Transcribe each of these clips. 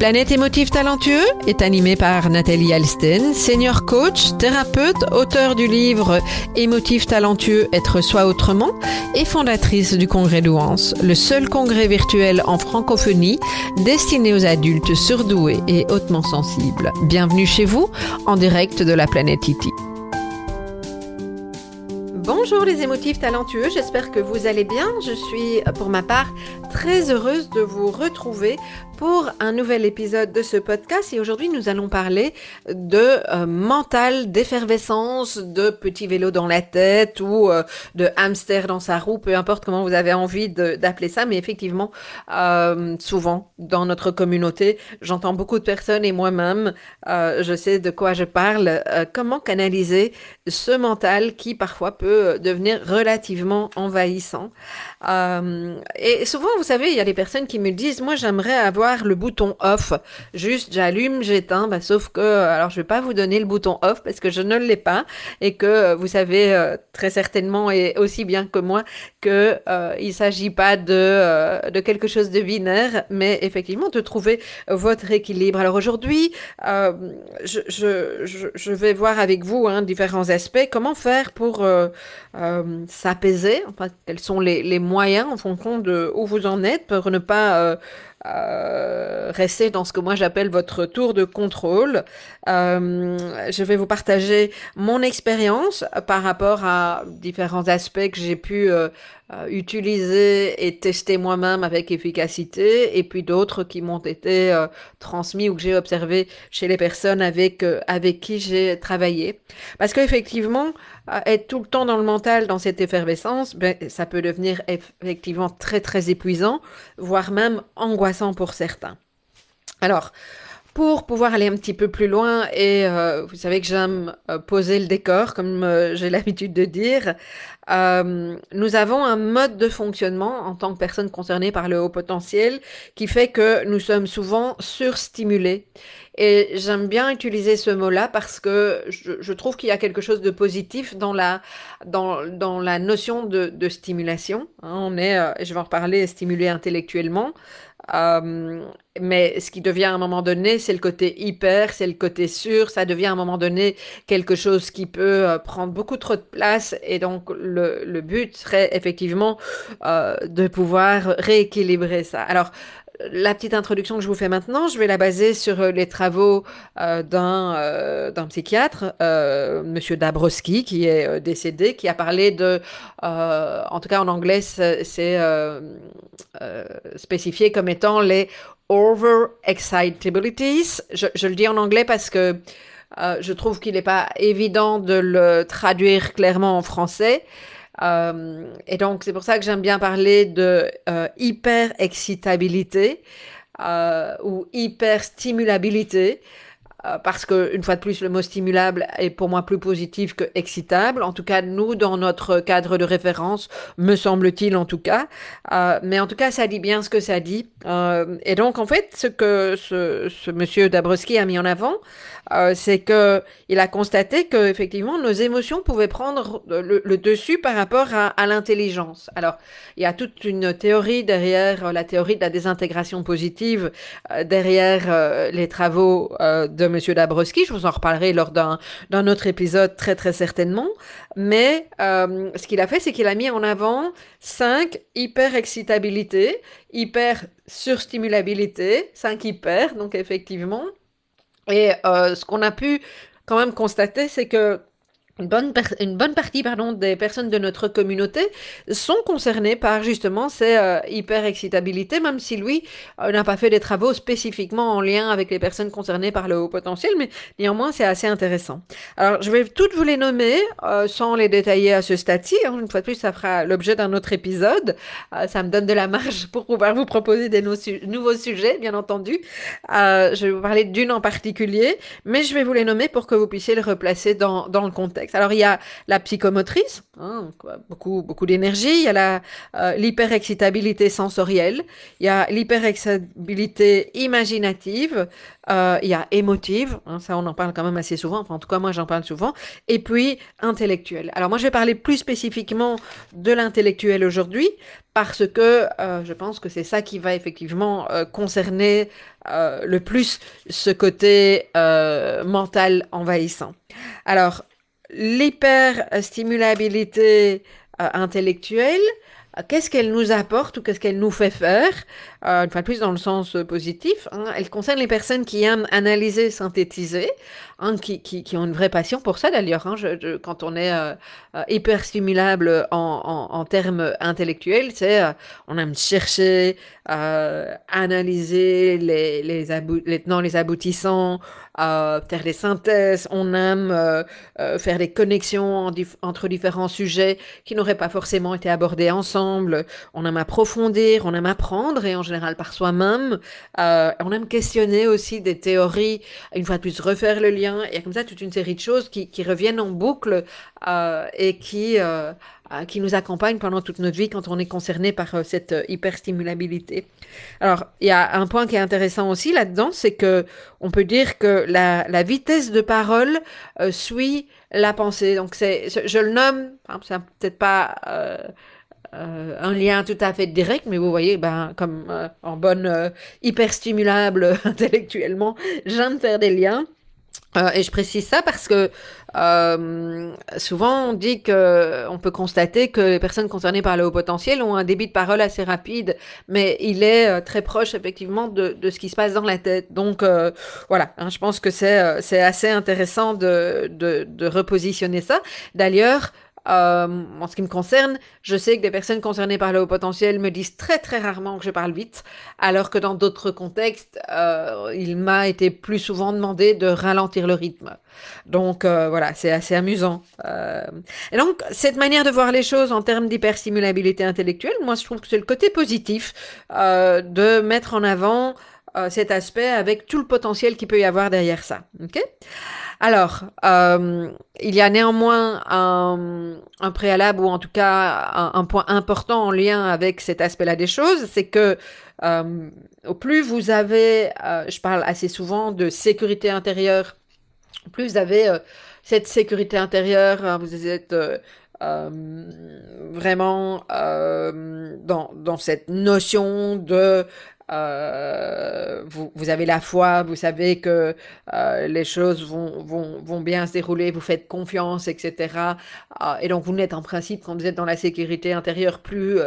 Planète émotif talentueux est animé par Nathalie Alsten, senior coach, thérapeute, auteur du livre Émotif talentueux, être soi autrement et fondatrice du congrès Douance, le seul congrès virtuel en francophonie destiné aux adultes surdoués et hautement sensibles. Bienvenue chez vous en direct de la planète Iti. Bonjour les émotifs talentueux, j'espère que vous allez bien. Je suis pour ma part très heureuse de vous retrouver pour un nouvel épisode de ce podcast. Et aujourd'hui nous allons parler de euh, mental, d'effervescence, de petit vélo dans la tête ou euh, de hamster dans sa roue, peu importe comment vous avez envie d'appeler ça, mais effectivement euh, souvent dans notre communauté j'entends beaucoup de personnes et moi-même je sais de quoi je parle, comment canaliser ce mental qui parfois peut devenir relativement envahissant? Et souvent vous savez il y a des personnes qui me disent moi j'aimerais avoir le bouton off. Juste, j'allume, j'éteins. Bah, sauf que, alors, je vais pas vous donner le bouton off parce que je ne l'ai pas et que euh, vous savez euh, très certainement et aussi bien que moi que euh, s'agit pas de euh, de quelque chose de binaire, mais effectivement de trouver votre équilibre. Alors aujourd'hui, je, je, je, vais voir avec vous hein, différents aspects. Comment faire pour s'apaiser? Enfin, quels sont les, les moyens en fonction de où vous en êtes pour ne pas euh, rester dans ce que moi j'appelle votre tour de contrôle. Euh, je vais vous partager mon expérience par rapport à différents aspects que j'ai pu euh, euh, utiliser et tester moi-même avec efficacité, et puis d'autres qui m'ont été euh, transmis ou que j'ai observé chez les personnes avec euh, avec qui j'ai travaillé. Parce qu'effectivement, être tout le temps dans le mental, dans cette effervescence, ben, ça peut devenir effectivement très très épuisant, voire même angoissant pour certains. Alors, pour pouvoir aller un petit peu plus loin, et euh, vous savez que j'aime euh, poser le décor, comme euh, j'ai l'habitude de dire, nous avons un mode de fonctionnement en tant que personne concernée par le haut potentiel qui fait que nous sommes souvent surstimulés. Et j'aime bien utiliser ce mot-là parce que je, je trouve qu'il y a quelque chose de positif dans la, dans, dans la notion de, de stimulation. Hein, on est, je vais en reparler, stimulé intellectuellement. Euh, mais ce qui devient à un moment donné, c'est le côté hyper, c'est le côté sûr, ça devient à un moment donné quelque chose qui peut euh, prendre beaucoup trop de place et donc le, but serait effectivement euh, de pouvoir rééquilibrer ça. Alors, la petite introduction que je vous fais maintenant, je vais la baser sur euh, les travaux euh, d'un euh, d'un psychiatre, Monsieur Dabrowski, qui est décédé, qui a parlé de, en tout cas en anglais, c'est spécifié comme étant les over excitabilities. Je, je, le dis en anglais parce que je trouve qu'il n'est pas évident de le traduire clairement en français. Euh, et donc, c'est pour ça que j'aime bien parler de euh, hyper-excitabilité euh, ou hyper-stimulabilité. Parce que une fois de plus le mot stimulable est pour moi plus positif que excitable en tout cas nous dans notre cadre de référence me semble-t-il en tout cas mais en tout cas ça dit bien ce que ça dit et donc en fait ce que ce, ce monsieur Dabrowski a mis en avant euh, c'est que il a constaté que effectivement nos émotions pouvaient prendre le, le dessus par rapport à, à l'intelligence. Alors il y a toute une théorie derrière euh, la théorie de la désintégration positive euh, derrière euh, les travaux euh, de Monsieur Dabrowski. Je vous en reparlerai lors d'un d'un autre épisode très très certainement. Mais ce qu'il a fait, c'est qu'il a mis en avant cinq hyper excitabilité, hyper surstimulabilité, cinq hyper donc effectivement et euh, ce qu'on a pu quand même constater, c'est que une bonne, une bonne partie pardon, des personnes de notre communauté sont concernées par justement ces euh, hyper-excitabilités, même si lui euh, n'a pas fait des travaux spécifiquement en lien avec les personnes concernées par le haut potentiel, mais néanmoins c'est assez intéressant. Alors je vais toutes vous les nommer euh, sans les détailler à ce stade-ci. Hein. Une fois de plus, ça fera l'objet d'un autre épisode. ça me donne de la marge pour pouvoir vous proposer des nouveaux sujets, bien entendu. je vais vous parler d'une en particulier, mais je vais vous les nommer pour que vous puissiez les replacer dans, dans le contexte. Alors il y a la psychomotrice, hein, beaucoup beaucoup d'énergie. Il y a la euh, l'hyperexcitabilité sensorielle. Il y a l'hyperexcitabilité imaginative. Euh, il y a émotive. Hein, ça on en parle quand même assez souvent. Enfin en tout cas moi j'en parle souvent. Et puis intellectuelle. Alors moi je vais parler plus spécifiquement de l'intellectuel aujourd'hui parce que euh, je pense que c'est ça qui va effectivement concerner le plus ce côté mental envahissant. Alors, l'hyperstimulabilité euh, intellectuelle, euh, qu'est-ce qu'elle nous apporte ou qu'est-ce qu'elle nous fait faire? Euh, Une fois de plus, dans le sens positif, hein, elle concerne les personnes qui aiment analyser, synthétiser, hein, qui, ont une vraie passion pour ça d'ailleurs. Hein, quand on est euh, hyper stimulable en, termes intellectuels, c'est on aime chercher, analyser les, les, les tenants, les aboutissants, euh, faire des synthèses, on aime euh, euh, faire des connexions entre différents sujets qui n'auraient pas forcément été abordés ensemble, on aime approfondir, on aime apprendre et en général par soi-même, on aime questionner aussi des théories, une fois de plus refaire le lien, et comme ça toute une série de choses qui, reviennent en boucle et qui euh, qui nous accompagne pendant toute notre vie quand on est concerné par euh, cette euh, hyperstimulabilité. Alors, il y a un point qui est intéressant aussi là-dedans, c'est que on peut dire que la, vitesse de parole suit la pensée. Donc, c'est, je le nomme, c'est peut-être pas un lien tout à fait direct, mais vous voyez, ben, comme en bonne hyperstimulable intellectuellement, j'aime faire des liens. Euh, et je précise ça parce que euh, souvent on dit que on peut constater que les personnes concernées par le haut potentiel ont un débit de parole assez rapide, mais il est euh, très proche effectivement de, de, ce qui se passe dans la tête. Donc euh, voilà, hein, je pense que c'est c'est assez intéressant de, de, de repositionner ça. D'ailleurs, euh, en ce qui me concerne, je sais que des personnes concernées par le haut potentiel me disent très très rarement que je parle vite, alors que dans d'autres contextes, euh, il m'a été plus souvent demandé de ralentir le rythme. Donc euh, voilà, c'est assez amusant. Euh, et donc cette manière de voir les choses en termes d'hyperstimulabilité intellectuelle, moi je trouve que c'est le côté positif euh, de mettre en avant cet aspect avec tout le potentiel qu'il peut y avoir derrière ça. ok? Alors, euh, il y a néanmoins un, préalable ou en tout cas un, point important en lien avec cet aspect-là des choses, c'est que euh, au plus vous avez, euh, je parle assez souvent de sécurité intérieure, plus vous avez cette sécurité intérieure, hein, vous êtes vraiment dans cette notion de euh, vous, vous, avez la foi, vous savez que euh, les choses vont, vont, vont, bien se dérouler, vous faites confiance, etc. Euh, et donc vous n'êtes en principe, quand vous êtes dans la sécurité intérieure, plus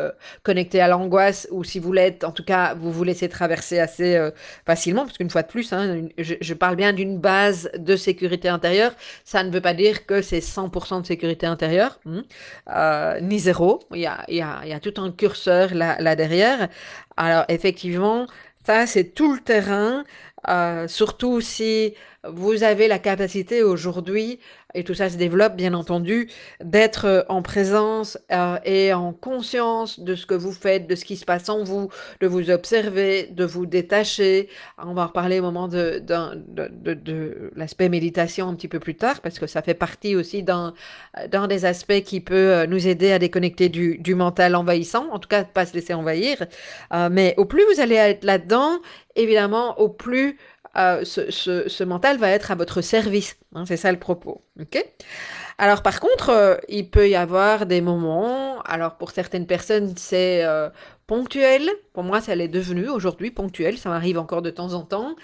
connecté à l'angoisse, ou si vous l'êtes, en tout cas, vous vous laissez traverser assez facilement, parce qu'une fois de plus, hein, je, parle bien d'une base de sécurité intérieure, ça ne veut pas dire que c'est 100% de sécurité intérieure, hein, ni zéro, il y a, il y, a, il y a tout un curseur là derrière. Alors effectivement, ça c'est tout le terrain, euh, surtout si vous avez la capacité aujourd'hui et tout ça se développe bien entendu, d'être euh, en présence euh, et en conscience de ce que vous faites, de ce qui se passe en vous, de vous observer, de vous détacher. On va en reparler au moment de, de, de, de l'aspect méditation un petit peu plus tard, parce que ça fait partie aussi d'un, des aspects qui peut euh, nous aider à déconnecter du, du mental envahissant, en tout cas pas se laisser envahir. Euh, mais au plus vous allez être là-dedans, évidemment, au plus euh, ce, ce, mental va être à votre service. Hein, c'est ça le propos. Ok? Alors par contre, euh, il peut y avoir des moments, alors pour certaines personnes c'est euh, ponctuel, pour moi ça l'est devenu aujourd'hui ponctuel, ça m'arrive encore de temps en temps,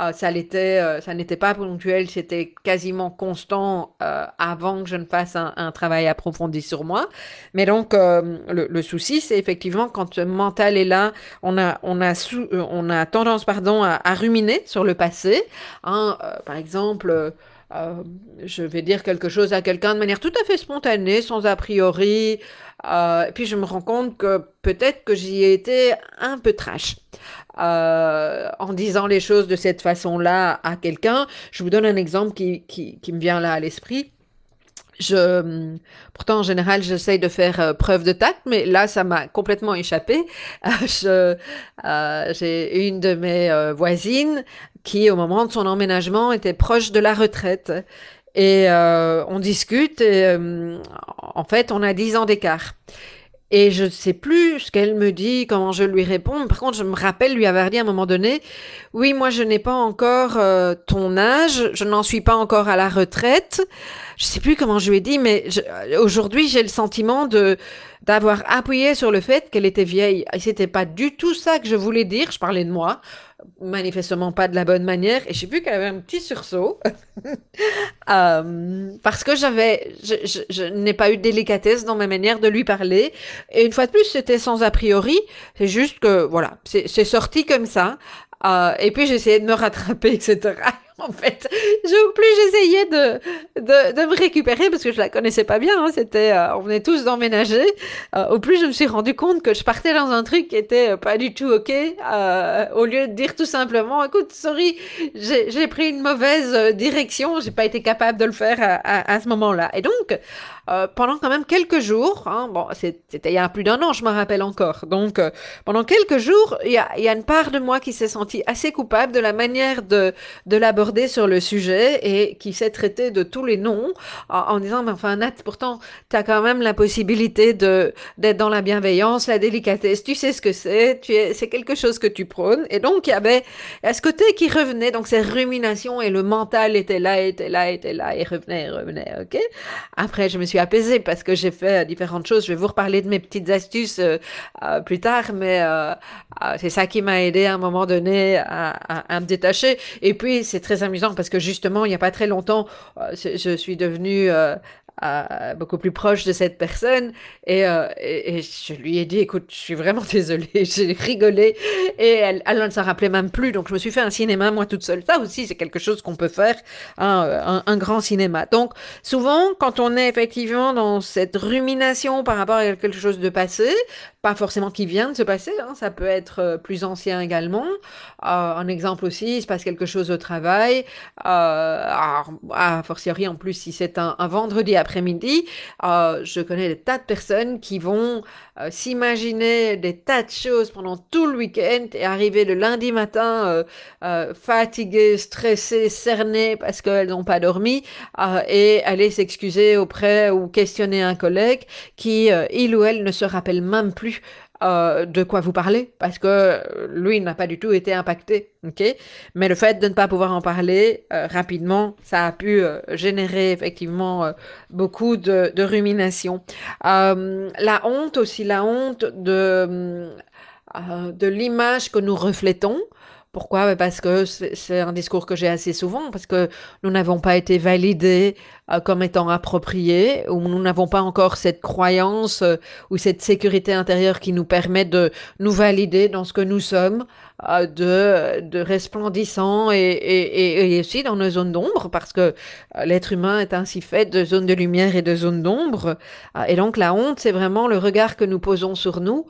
euh, ça l'était, euh, ça n'était pas ponctuel, c'était quasiment constant euh, avant que je ne fasse un, travail approfondi sur moi. Mais donc le, le, souci, c'est effectivement quand le mental est là, on a, on a, tendance, pardon, à, à, ruminer sur le passé. Hein, par exemple je vais dire quelque chose à quelqu'un de manière tout à fait spontanée, sans a priori. et puis je me rends compte que peut-être que j'y ai été un peu trash. en disant les choses de cette façon-là à quelqu'un. Je vous donne un exemple qui, qui, me vient là à l'esprit. Pourtant, en général, j'essaye de faire euh, preuve de tact, mais là, ça m'a complètement échappé. Euh, euh, j'ai une de mes voisines qui, au moment de son emménagement, était proche de la retraite. Et on discute, et en fait, on a 10 ans d'écart. Et je ne sais plus ce qu'elle me dit, comment je lui réponds. Par contre, je me rappelle lui avoir dit à un moment donné, oui, moi, je n'ai pas encore euh, ton âge, je n'en suis pas encore à la retraite. Je sais plus comment je lui ai dit, mais aujourd'hui, j'ai le sentiment de d'avoir appuyé sur le fait qu'elle était vieille. Et c'était pas du tout ça que je voulais dire. Je parlais de moi. Manifestement pas de la bonne manière. Et j'ai vu qu'elle avait un petit sursaut. Euh, parce que j'avais je, je, n'ai pas eu de délicatesse dans ma manière de lui parler. Et une fois de plus c'était sans a priori. C'est juste que voilà c'est sorti comme ça. Euh, et puis j'essayais de me rattraper etc en fait. Je, plus j'essayais de, de, de, me récupérer parce que je la connaissais pas bien. Hein, c'était, euh, on venait tous d'emménager. Euh, au plus je me suis rendu compte que je partais dans un truc qui était pas du tout ok. Euh, au lieu de dire tout simplement, écoute, sorry, j'ai pris une mauvaise direction. J'ai pas été capable de le faire à, à, ce moment-là. Et donc, pendant quand même quelques jours, hein, bon, c'était il y a plus d'un an, je me rappelle encore. Donc, pendant quelques jours, il y a, y a une part de moi qui s'est sentie assez coupable de la manière de, de l'aborder sur le sujet et qui s'est traité de tous les noms en, disant, mais enfin, Nat, pourtant, tu as quand même la possibilité de d'être dans la bienveillance, la délicatesse, tu sais ce que c'est, c'est quelque chose que tu prônes. Et donc, il y avait à ce côté qui revenait, donc ces ruminations et le mental était là, était là, était là, et revenait, revenait, ok? Après, je me suis apaisée parce que j'ai fait différentes choses. Je vais vous reparler de mes petites astuces euh, euh, plus tard, mais euh, c'est ça qui m'a aidé à un moment donné à, à me détacher. Et puis, c'est très amusant parce que justement, il n'y a pas très longtemps, euh, je, suis devenue euh, beaucoup plus proche de cette personne. Euh, et, je lui ai dit écoute je suis vraiment désolée j'ai rigolé. Et elle, ne s'en rappelait même plus. Donc je me suis fait un cinéma moi toute seule. Ça aussi c'est quelque chose qu'on peut faire un, un, grand cinéma. Donc souvent quand on est effectivement dans cette rumination par rapport à quelque chose de passé pas forcément qui vient de se passer hein, ça peut être euh, plus ancien également. Euh, un exemple aussi il se passe quelque chose au travail. Euh, fortiori en plus si c'est un, un vendredi après après-midi, euh, je connais des tas de personnes qui vont euh, s'imaginer des tas de choses pendant tout le week-end et arriver le lundi matin euh, fatiguées, stressées, cernées parce qu'elles n'ont pas dormi et aller s'excuser auprès ou questionner un collègue qui, il ou elle, ne se rappelle même plus euh, de quoi vous parlez parce que lui n'a pas du tout été impacté, Mais le fait de ne pas pouvoir en parler euh, rapidement, ça a pu euh, générer effectivement beaucoup de, de rumination. la honte aussi, la honte de de l'image que nous reflétons. Pourquoi? Parce que c'est un discours que j'ai assez souvent, parce que nous n'avons pas été validés euh, comme étant appropriés, ou nous n'avons pas encore cette croyance euh, ou cette sécurité intérieure qui nous permet de nous valider dans ce que nous sommes, euh, de, de resplendissant et, et, et, aussi dans nos zones d'ombre, parce que l'être humain est ainsi fait de zones de lumière et de zones d'ombre. et donc la honte, c'est vraiment le regard que nous posons sur nous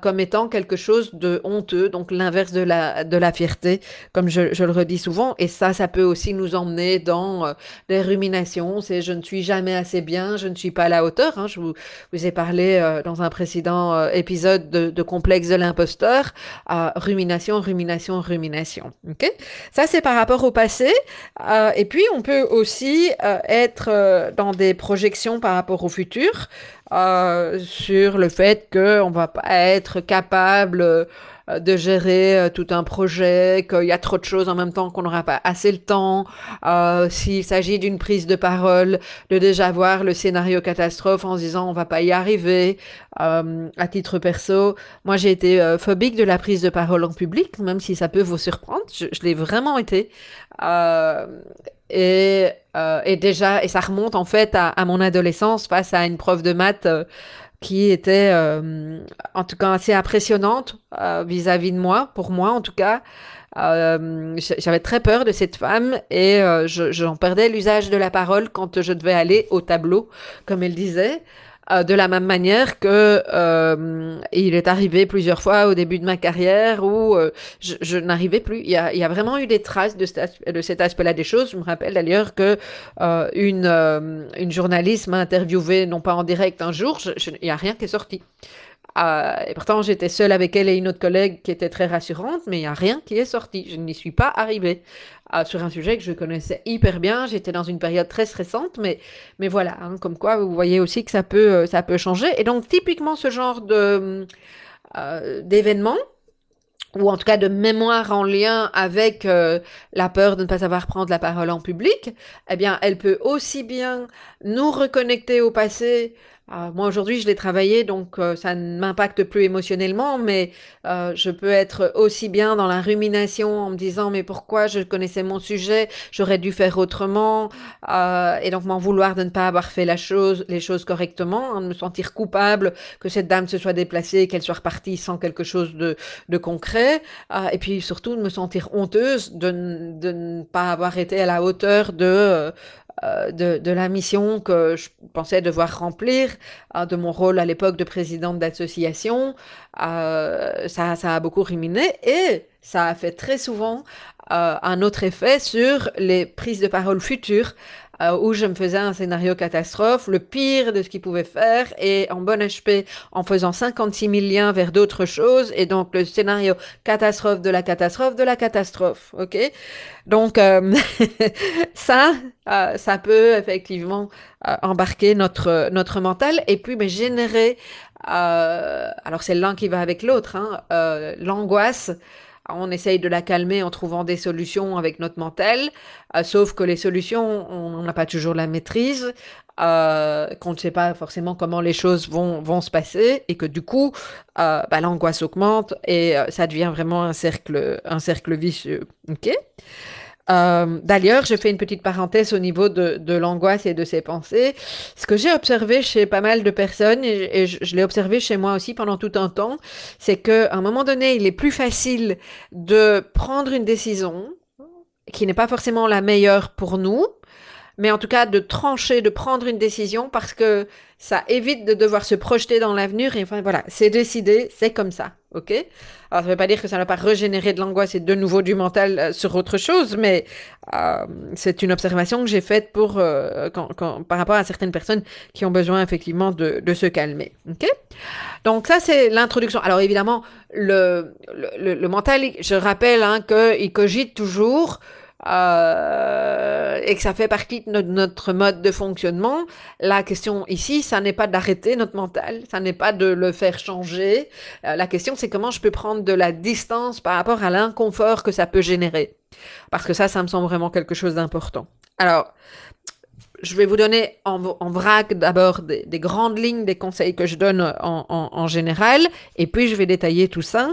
comme étant quelque chose de honteux, donc l'inverse de la, de la fierté, comme je, je, le redis souvent. Et ça, ça peut aussi nous emmener dans des ruminations, c'est je ne suis jamais assez bien, je ne suis pas à la hauteur. Hein. Je vous, ai parlé euh, dans un précédent euh, épisode de, complexe de l'imposteur. rumination, rumination, rumination. ok? Ça, c'est par rapport au passé. et puis, on peut aussi être dans des projections par rapport au futur. Euh, sur le fait qu'on va pas être capable euh, de gérer euh, tout un projet, qu'il y a trop de choses en même temps qu'on n'aura pas assez le temps, s'il s'agit d'une prise de parole, de déjà voir le scénario catastrophe en se disant on va pas y arriver. À titre perso, moi j'ai été phobique de la prise de parole en public, même si ça peut vous surprendre, je l'ai vraiment été. Et, et déjà, et ça remonte en fait à, mon adolescence face à une prof de maths qui était en tout cas assez impressionnante vis-à-vis -vis de moi, pour moi en tout cas. Euh, j'avais très peur de cette femme et euh, j'en perdais l'usage de la parole quand je devais aller au tableau, comme elle disait. Euh, de la même manière que euh, il est arrivé plusieurs fois au début de ma carrière où euh, je, je n'arrivais plus. Il y, a, il y, a, vraiment eu des traces de, de cet aspect-là des choses. Je me rappelle d'ailleurs que une, une journaliste m'a interviewé, non pas en direct un jour, je, je, il n'y a rien qui est sorti. Euh, et pourtant, j'étais seule avec elle et une autre collègue qui était très rassurante, mais il n'y a rien qui est sorti. Je n'y suis pas arrivée euh, sur un sujet que je connaissais hyper bien. J'étais dans une période très stressante, mais, mais voilà, hein, comme quoi vous voyez aussi que ça peut, euh, ça peut changer. Et donc, typiquement, ce genre de, euh, d'événement, ou en tout cas de mémoire en lien avec la peur de ne pas savoir prendre la parole en public, eh bien, elle peut aussi bien nous reconnecter au passé euh, moi aujourd'hui je l'ai travaillé donc euh, ça ne m'impacte plus émotionnellement mais euh, je peux être aussi bien dans la rumination en me disant mais pourquoi je connaissais mon sujet? J'aurais dû faire autrement. Et donc m'en vouloir de ne pas avoir fait la chose les choses correctement hein, de me sentir coupable que cette dame se soit déplacée qu'elle soit repartie sans quelque chose de, de concret. Et puis surtout de me sentir honteuse de, de ne pas avoir été à la hauteur de euh, de, de, la mission que je pensais devoir remplir, euh, de mon rôle à l'époque de présidente d'association. Euh, ça, ça a beaucoup ruminé et ça a fait très souvent un autre effet sur les prises de parole futures euh, où je me faisais un scénario catastrophe, le pire de ce qu'il pouvait faire, et en bon HP, en faisant 56 000 liens vers d'autres choses, et donc le scénario catastrophe de la catastrophe de la catastrophe, ok? Donc euh, ça, euh, ça peut effectivement euh, embarquer notre notre mental, et puis mais générer, alors c'est l'un qui va avec l'autre, hein, l'angoisse on essaye de la calmer en trouvant des solutions avec notre mental, euh, sauf que les solutions, on n'a pas toujours la maîtrise, euh, qu'on ne sait pas forcément comment les choses vont, vont se passer, et que du coup, euh, bah, l'angoisse augmente et ça devient vraiment un cercle, un cercle vicieux. Ok? Euh, D'ailleurs, je fais une petite parenthèse au niveau de, de l'angoisse et de ses pensées. Ce que j'ai observé chez pas mal de personnes, et, je, je l'ai observé chez moi aussi pendant tout un temps, c'est qu'à un moment donné, il est plus facile de prendre une décision qui n'est pas forcément la meilleure pour nous, mais en tout cas de trancher, de prendre une décision parce que ça évite de devoir se projeter dans l'avenir et enfin voilà, c'est décidé, c'est comme ça, ok? Alors ça ne veut pas dire que ça n'a pas régénéré de l'angoisse et de nouveau du mental euh, sur autre chose, mais euh, c'est une observation que j'ai faite pour euh, quand, quand, par rapport à certaines personnes qui ont besoin effectivement de, de se calmer, ok? Donc ça c'est l'introduction. Alors évidemment le, le, le, mental, je rappelle hein, qu'il cogite toujours euh, et que ça fait partie de notre, mode de fonctionnement. La question ici, ça n'est pas d'arrêter notre mental, ça n'est pas de le faire changer. Euh, la question, c'est comment je peux prendre de la distance par rapport à l'inconfort que ça peut générer. Parce que ça, ça me semble vraiment quelque chose d'important. Alors, je vais vous donner en, vrac d'abord des, des, grandes lignes des conseils que je donne en, général, et puis je vais détailler tout ça.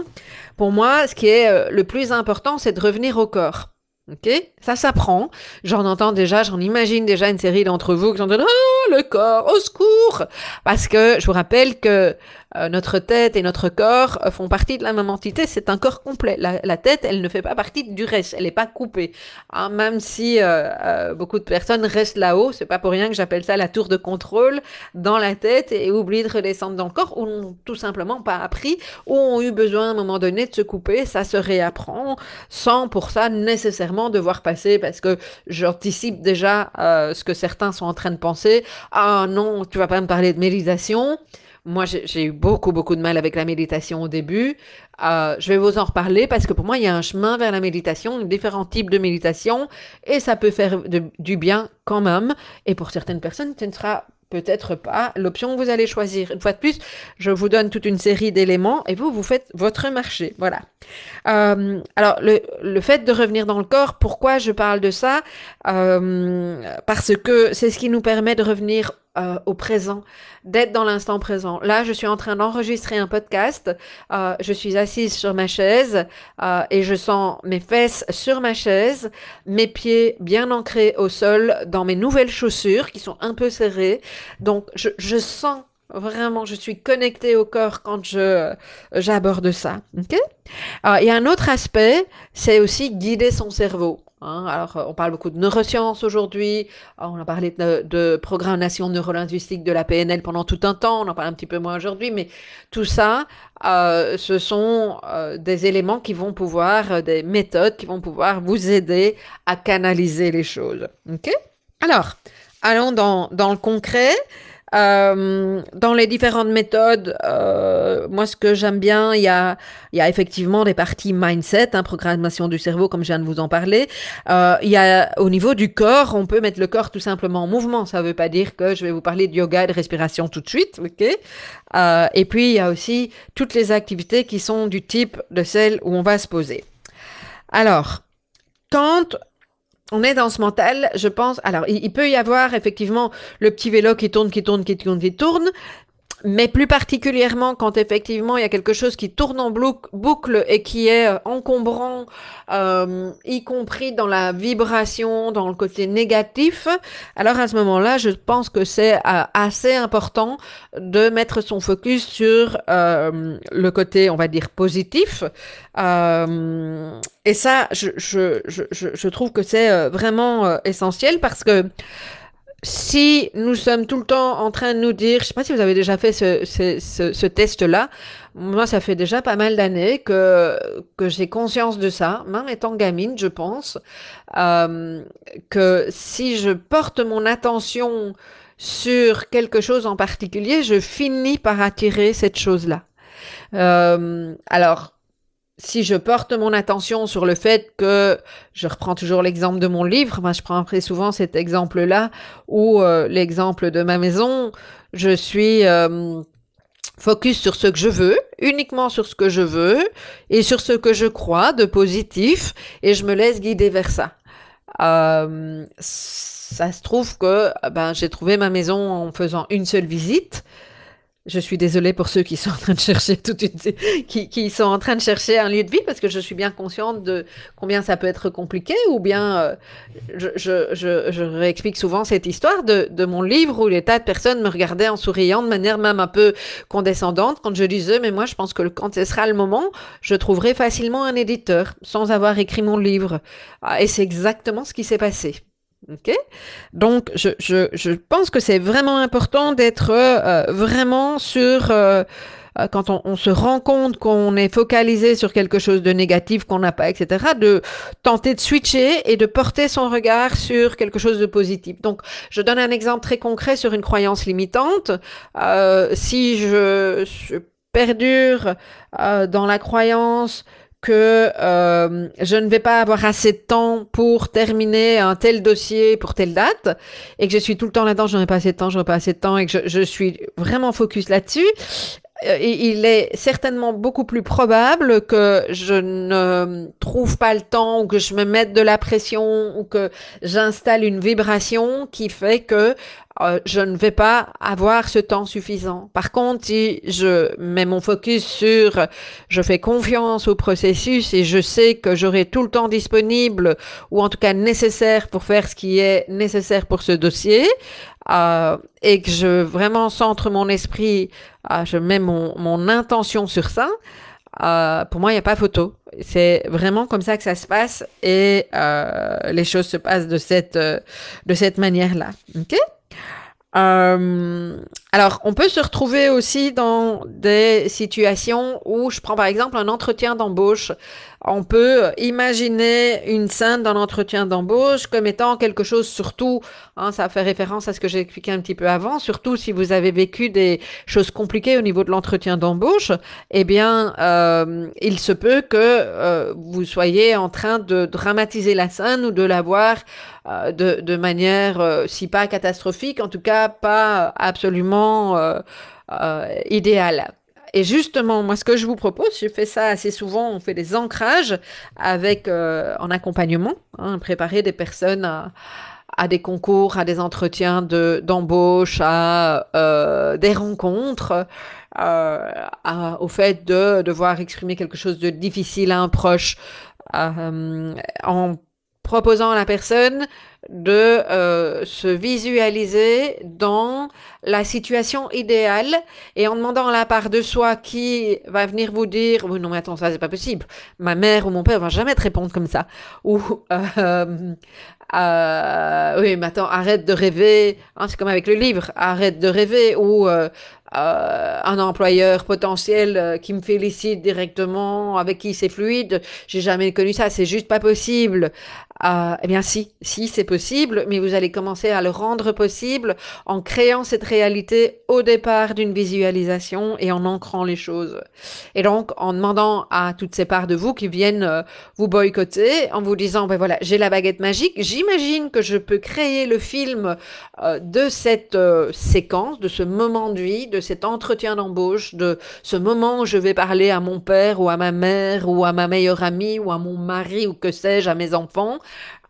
Pour moi, ce qui est euh, le plus important, c'est de revenir au corps. Ok, ça s'apprend. J'en entends déjà, j'en imagine déjà une série d'entre vous qui sont disant oh le corps, au secours, parce que je vous rappelle que euh, notre tête et notre corps euh, font partie de la même entité. C'est un corps complet. La, la, tête, elle ne fait pas partie du reste. Elle n'est pas coupée. Hein, même si euh, beaucoup de personnes restent là-haut, c'est pas pour rien que j'appelle ça la tour de contrôle dans la tête et oublient de redescendre dans le corps ou n'ont tout simplement pas appris ou ont eu besoin à un moment donné de se couper. Ça se réapprend sans pour ça nécessairement devoir passer parce que j'anticipe déjà ce que certains sont en train de penser. Ah non, tu vas pas me parler de méditation. Moi, j'ai eu beaucoup, beaucoup de mal avec la méditation au début. Euh, je vais vous en reparler parce que pour moi, il y a un chemin vers la méditation, différents types de méditation, et ça peut faire du bien quand même. Et pour certaines personnes, ce ne sera peut-être pas l'option que vous allez choisir. Une fois de plus, je vous donne toute une série d'éléments et vous, vous faites votre marché. Voilà. Euh, alors, le, le, fait de revenir dans le corps, pourquoi je parle de ça? Euh, Parce que c'est ce qui nous permet de revenir euh, au présent, d'être dans l'instant présent. Là, je suis en train d'enregistrer un podcast. Euh, je suis assise sur ma chaise euh, et je sens mes fesses sur ma chaise, mes pieds bien ancrés au sol dans mes nouvelles chaussures qui sont un peu serrées. Donc, je, je sens Vraiment, je suis connectée au corps quand je j'aborde ça. Ok? Il y a un autre aspect, c'est aussi guider son cerveau. Hein. Alors, on parle beaucoup de neurosciences aujourd'hui. On a parlé de, programmation neurolinguistique de la PNL pendant tout un temps. On en parle un petit peu moins aujourd'hui, mais tout ça, euh, ce sont euh, des éléments qui vont pouvoir, euh, des méthodes qui vont pouvoir vous aider à canaliser les choses. Ok? Alors, allons dans, dans le concret. Euh, dans les différentes méthodes, euh, moi ce que j'aime bien, il y a, y a effectivement des parties mindset, hein, programmation du cerveau, comme je viens de vous en parler. Euh, il y a au niveau du corps, on peut mettre le corps tout simplement en mouvement. Ça ne veut pas dire que je vais vous parler de yoga et de respiration tout de suite, ok? Euh, Et puis il y a aussi toutes les activités qui sont du type de celles où on va se poser. Alors, quand on est dans ce mental, je pense. Alors, il, peut y avoir effectivement le petit vélo qui tourne, qui tourne, qui tourne, qui tourne. Mais plus particulièrement quand effectivement il y a quelque chose qui tourne en boucle et qui est euh, encombrant, euh, y compris dans la vibration, dans le côté négatif, alors à ce moment-là, je pense que c'est euh, assez important de mettre son focus sur le côté, on va dire, positif. et ça, je, je, je, je trouve que c'est vraiment essentiel parce que si nous sommes tout le temps en train de nous dire, je sais pas si vous avez déjà fait ce, ce, ce, test-là, moi ça fait déjà pas mal d'années que, que j'ai conscience de ça, même étant gamine, je pense, euh, que si je porte mon attention sur quelque chose en particulier, je finis par attirer cette chose-là. Euh, alors, si je porte mon attention sur le fait que, je reprends toujours l'exemple de mon livre, moi je prends très souvent cet exemple-là, ou euh, l'exemple de ma maison, je suis euh, focus sur ce que je veux, uniquement sur ce que je veux, et sur ce que je crois de positif, et je me laisse guider vers ça. Euh, ça se trouve que ben, j'ai trouvé ma maison en faisant une seule visite. Je suis désolée pour ceux qui sont en train de chercher toute une, qui, qui sont en train de chercher un lieu de vie parce que je suis bien consciente de combien ça peut être compliqué ou bien euh, je, je, je, je, réexplique souvent cette histoire de, de mon livre où les tas de personnes me regardaient en souriant de manière même un peu condescendante quand je disais mais moi je pense que quand ce sera le moment je trouverai facilement un éditeur sans avoir écrit mon livre ah, et c'est exactement ce qui s'est passé. Ok, donc je, pense que c'est vraiment important d'être euh, vraiment sur euh, euh, quand on, se rend compte qu'on est focalisé sur quelque chose de négatif qu'on n'a pas, etc., de tenter de switcher et de porter son regard sur quelque chose de positif. Donc, je donne un exemple très concret sur une croyance limitante. Euh, si je, je perdure dans la croyance que euh, je ne vais pas avoir assez de temps pour terminer un tel dossier pour telle date et que je suis tout le temps là-dedans, je n'aurai pas assez de temps, je n'aurai pas assez de temps et que je, je suis vraiment focus là-dessus, il est certainement beaucoup plus probable que je ne trouve pas le temps ou que je me mette de la pression ou que j'installe une vibration qui fait que euh, je ne vais pas avoir ce temps suffisant. Par contre, si je mets mon focus sur, je fais confiance au processus et je sais que j'aurai tout le temps disponible ou en tout cas nécessaire pour faire ce qui est nécessaire pour ce dossier, euh, et que je vraiment centre mon esprit, euh, je mets mon, mon intention sur ça, euh, pour moi, il n'y a pas photo. C'est vraiment comme ça que ça se passe et les choses se passent de cette, de cette manière-là. OK? Alors, on peut se retrouver aussi dans des situations où je prends par exemple un entretien d'embauche. On peut imaginer une scène d'un entretien d'embauche comme étant quelque chose surtout, hein, ça fait référence à ce que j'ai expliqué un petit peu avant, surtout si vous avez vécu des choses compliquées au niveau de l'entretien d'embauche, eh bien, euh, il se peut que euh, vous soyez en train de dramatiser la scène ou de la voir euh, de, de, manière, euh, si pas catastrophique, en tout cas pas absolument idéale. Et justement, moi, ce que je vous propose, je fais ça assez souvent, on fait des ancrages avec, euh, en accompagnement, hein, préparer des personnes à, à des concours, à des entretiens de d'embauche, à euh, des rencontres, euh, au fait de devoir exprimer quelque chose de difficile à un proche, euh, en proposant à la personne de euh, se visualiser dans la situation idéale et en demandant à la part de soi qui va venir vous dire oui non mais attends ça c'est pas possible. Ma mère ou mon père va jamais te répondre comme ça. Ou euh, euh, oui mais attends arrête de rêver hein, c'est comme avec le livre arrête de rêver ou euh, euh, un employeur potentiel qui me félicite directement, avec qui c'est fluide, j'ai jamais connu ça, c'est juste pas possible. Eh bien si, si c'est possible, mais vous allez commencer à le rendre possible en créant cette réalité au départ d'une visualisation et en ancrant les choses. Et donc en demandant à toutes ces parts de vous qui viennent vous boycotter, en vous disant ben voilà j'ai la baguette magique, j'imagine que je peux créer le film euh, de cette séquence, de ce moment de vie, de cet entretien d'embauche, de ce moment où je vais parler à mon père ou à ma mère ou à ma meilleure amie ou à mon mari ou que sais-je à mes enfants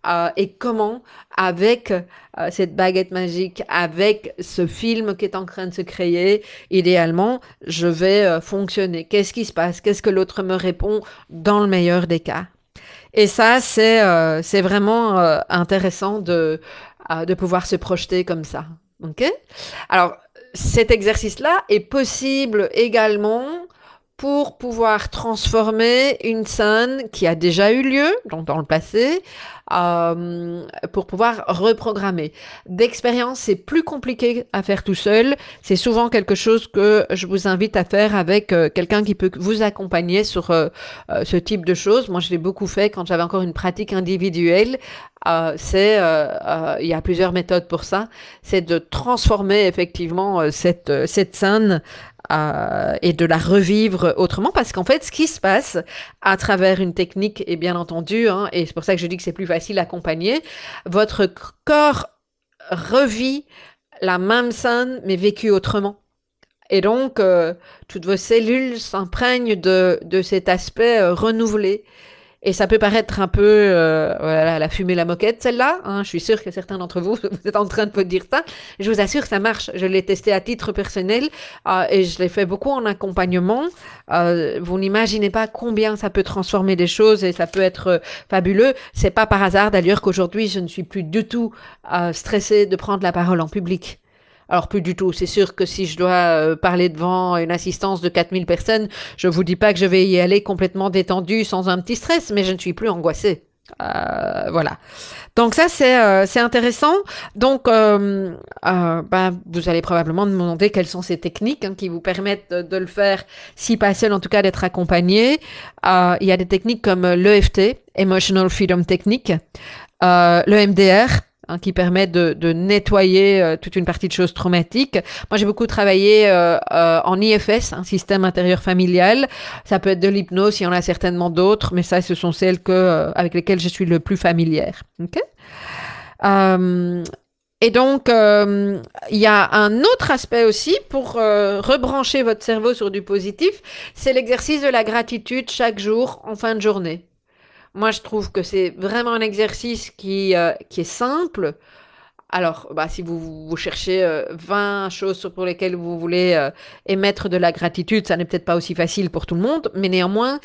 euh, et comment, avec euh, cette baguette magique, avec ce film qui est en train de se créer, idéalement, je vais euh, fonctionner. Qu'est-ce qui se passe? Qu'est-ce que l'autre me répond? Dans le meilleur des cas Et ça, c'est c'est vraiment intéressant de, de pouvoir se projeter comme ça. OK? Alors, cet exercice-là est possible également pour pouvoir transformer une scène qui a déjà eu lieu, donc dans le passé, euh, pour pouvoir reprogrammer. D'expérience, c'est plus compliqué à faire tout seul. C'est souvent quelque chose que je vous invite à faire avec euh, quelqu'un qui peut vous accompagner sur euh, ce type de choses. Moi, je l'ai beaucoup fait quand j'avais encore une pratique individuelle. C'est, il y a plusieurs méthodes pour ça. C'est de transformer effectivement cette scène euh, et de la revivre autrement parce qu'en fait ce qui se passe à travers une technique est bien entendu hein, et c'est pour ça que je dis que c'est plus facile à accompagner votre corps revit la même scène mais vécue autrement. Et donc euh, toutes vos cellules s'imprègnent de, de cet aspect euh, renouvelé et ça peut paraître un peu, euh, voilà, la fumée, la moquette, celle-là. Hein. Je suis sûre que certains d'entre vous, vous êtes en train de vous dire ça. Je vous assure ça marche. Je l'ai testé à titre personnel euh, et je l'ai fait beaucoup en accompagnement. Euh, vous n'imaginez pas combien ça peut transformer des choses et ça peut être euh, fabuleux. C'est pas par hasard d'ailleurs qu'aujourd'hui je ne suis plus du tout euh, stressée de prendre la parole en public. Alors plus du tout. C'est sûr que si je dois euh, parler devant une assistance de 4000 personnes, je vous dis pas que je vais y aller complètement détendu sans un petit stress, mais je ne suis plus angoissée. Euh, voilà. Donc ça c'est euh, intéressant. Donc euh, ben, vous allez probablement me demander quelles sont ces techniques hein, qui vous permettent de, de, le faire, si pas seul en tout cas d'être accompagné. Il y a des techniques comme l'EFT, Emotional Freedom Technique, le MDR, Hein, qui permet de, nettoyer euh, toute une partie de choses traumatiques. Moi, j'ai beaucoup travaillé euh, euh, en IFS, un système intérieur familial. Ça peut être de l'hypnose, il y en a certainement d'autres, mais ça, ce sont celles avec lesquelles je suis le plus familière. Okay et donc, il y a un autre aspect aussi pour rebrancher votre cerveau sur du positif, c'est l'exercice de la gratitude chaque jour en fin de journée. Moi, je trouve que c'est vraiment un exercice qui, euh, qui est simple. Alors, bah, si vous, vous cherchez euh, 20 choses pour lesquelles vous voulez euh, émettre de la gratitude, ça n'est peut-être pas aussi facile pour tout le monde, mais néanmoins,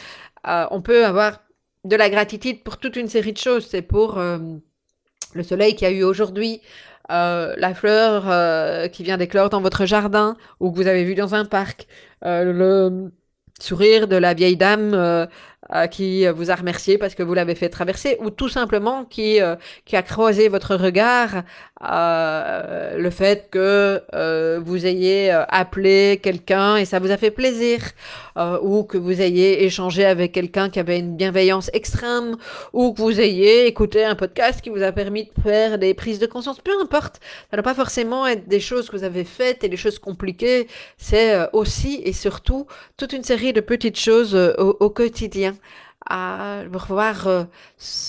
euh, on peut avoir de la gratitude pour toute une série de choses. C'est pour le soleil qu'il y a eu aujourd'hui, la fleur qui vient d'éclore dans votre jardin ou que vous avez vu dans un parc, le sourire de la vieille dame euh, euh, qui vous a remercié parce que vous l'avez fait traverser, ou tout simplement qui, euh, qui a croisé votre regard, euh, le fait que euh, vous ayez appelé quelqu'un et ça vous a fait plaisir, ou que vous ayez échangé avec quelqu'un qui avait une bienveillance extrême, ou que vous ayez écouté un podcast qui vous a permis de faire des prises de conscience, peu importe. Ça ne pas forcément être des choses que vous avez faites et des choses compliquées, c'est aussi et surtout toute une série de petites choses au, au quotidien à pouvoir euh,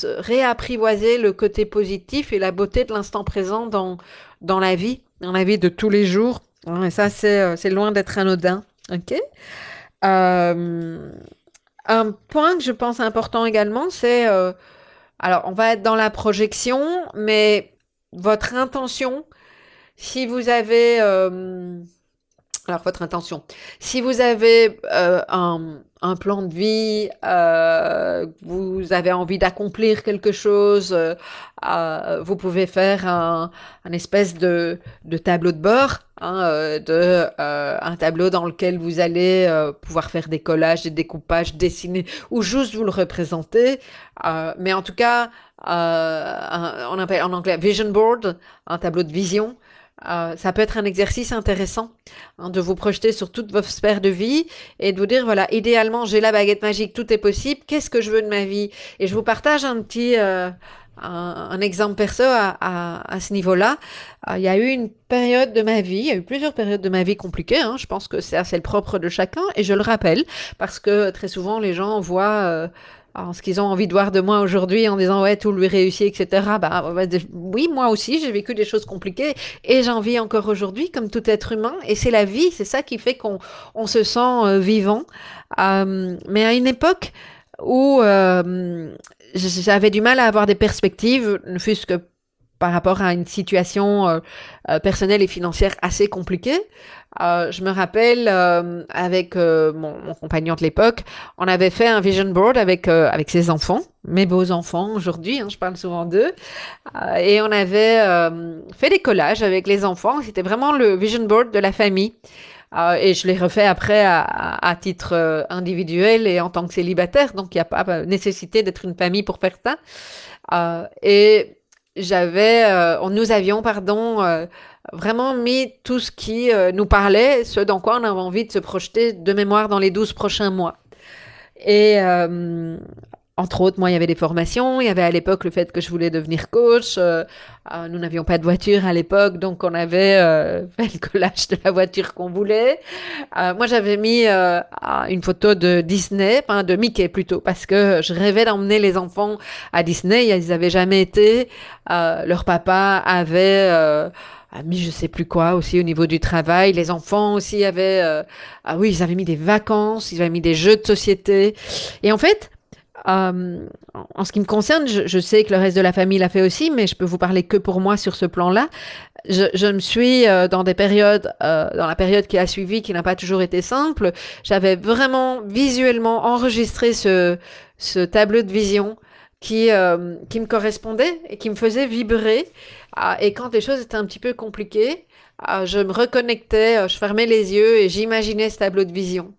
réapprivoiser le côté positif et la beauté de l'instant présent dans, dans la vie, dans la vie de tous les jours. Et ça, c'est, euh, c'est loin d'être anodin. OK? Euh, un point que je pense important également, c'est... Alors, on va être dans la projection, mais votre intention, si vous avez... Euh, alors, votre intention. Si vous avez euh, un, un, plan de vie, euh, vous avez envie d'accomplir quelque chose, euh, vous pouvez faire un, un espèce de, de, tableau de bord, hein, euh, de, euh, un tableau dans lequel vous allez euh, pouvoir faire des collages, des découpages, dessiner, ou juste vous le représenter. mais en tout cas, on appelle en anglais vision board, un tableau de vision. Euh, ça peut être un exercice intéressant hein, de vous projeter sur toutes vos sphères de vie et de vous dire voilà idéalement j'ai la baguette magique tout est possible qu'est-ce que je veux de ma vie? Et je vous partage un petit euh, un, exemple perso à, ce niveau-là. Euh, il y a eu une période de ma vie, il y a eu plusieurs périodes de ma vie compliquées. Hein, je pense que c'est assez le propre de chacun et je le rappelle parce que très souvent les gens voient ce qu'ils ont envie de voir de moi aujourd'hui en disant ouais tout lui réussit etc bah oui moi aussi j'ai vécu des choses compliquées et j'en vis encore aujourd'hui comme tout être humain et c'est la vie c'est ça qui fait qu'on on se sent euh, vivant euh, mais à une époque où euh, j'avais du mal à avoir des perspectives ne fût-ce que par rapport à une situation euh, euh, personnelle et financière assez compliquée. Euh, je me rappelle euh, avec mon, mon, compagnon de l'époque, on avait fait un vision board avec avec ses enfants, mes beaux enfants aujourd'hui, hein, je parle souvent d'eux, et on avait fait des collages avec les enfants. C'était vraiment le vision board de la famille. Et je l'ai refait après à, titre individuel et en tant que célibataire, donc il n'y a pas nécessité d'être une famille pour faire ça. et j'avais, euh, nous avions, pardon, euh, vraiment mis tout ce qui euh, nous parlait, ce dans quoi on avait envie de se projeter de mémoire dans les 12 prochains mois. Et entre autres, moi, il y avait des formations. Il y avait à l'époque le fait que je voulais devenir coach. Euh, euh nous n'avions pas de voiture à l'époque, donc on avait euh, fait le collage de la voiture qu'on voulait. Euh, moi, j'avais mis euh, une photo de Disney, enfin de Mickey plutôt, parce que je rêvais d'emmener les enfants à Disney. Ils n'avaient jamais été. Euh, leur papa avait a mis je sais plus quoi aussi au niveau du travail. Les enfants aussi avaient, ah oui, ils avaient mis des vacances, ils avaient mis des jeux de société. Et en fait, euh, en ce qui me concerne, je, je, sais que le reste de la famille l'a fait aussi, mais je peux vous parler que pour moi sur ce plan-là. Je, je, me suis euh, dans des périodes, euh, dans la période qui a suivi, qui n'a pas toujours été simple, j'avais vraiment visuellement enregistré ce, ce tableau de vision qui, euh, qui me correspondait et qui me faisait vibrer. Ah, et quand les choses étaient un petit peu compliquées, ah, je me reconnectais, je fermais les yeux et j'imaginais ce tableau de vision.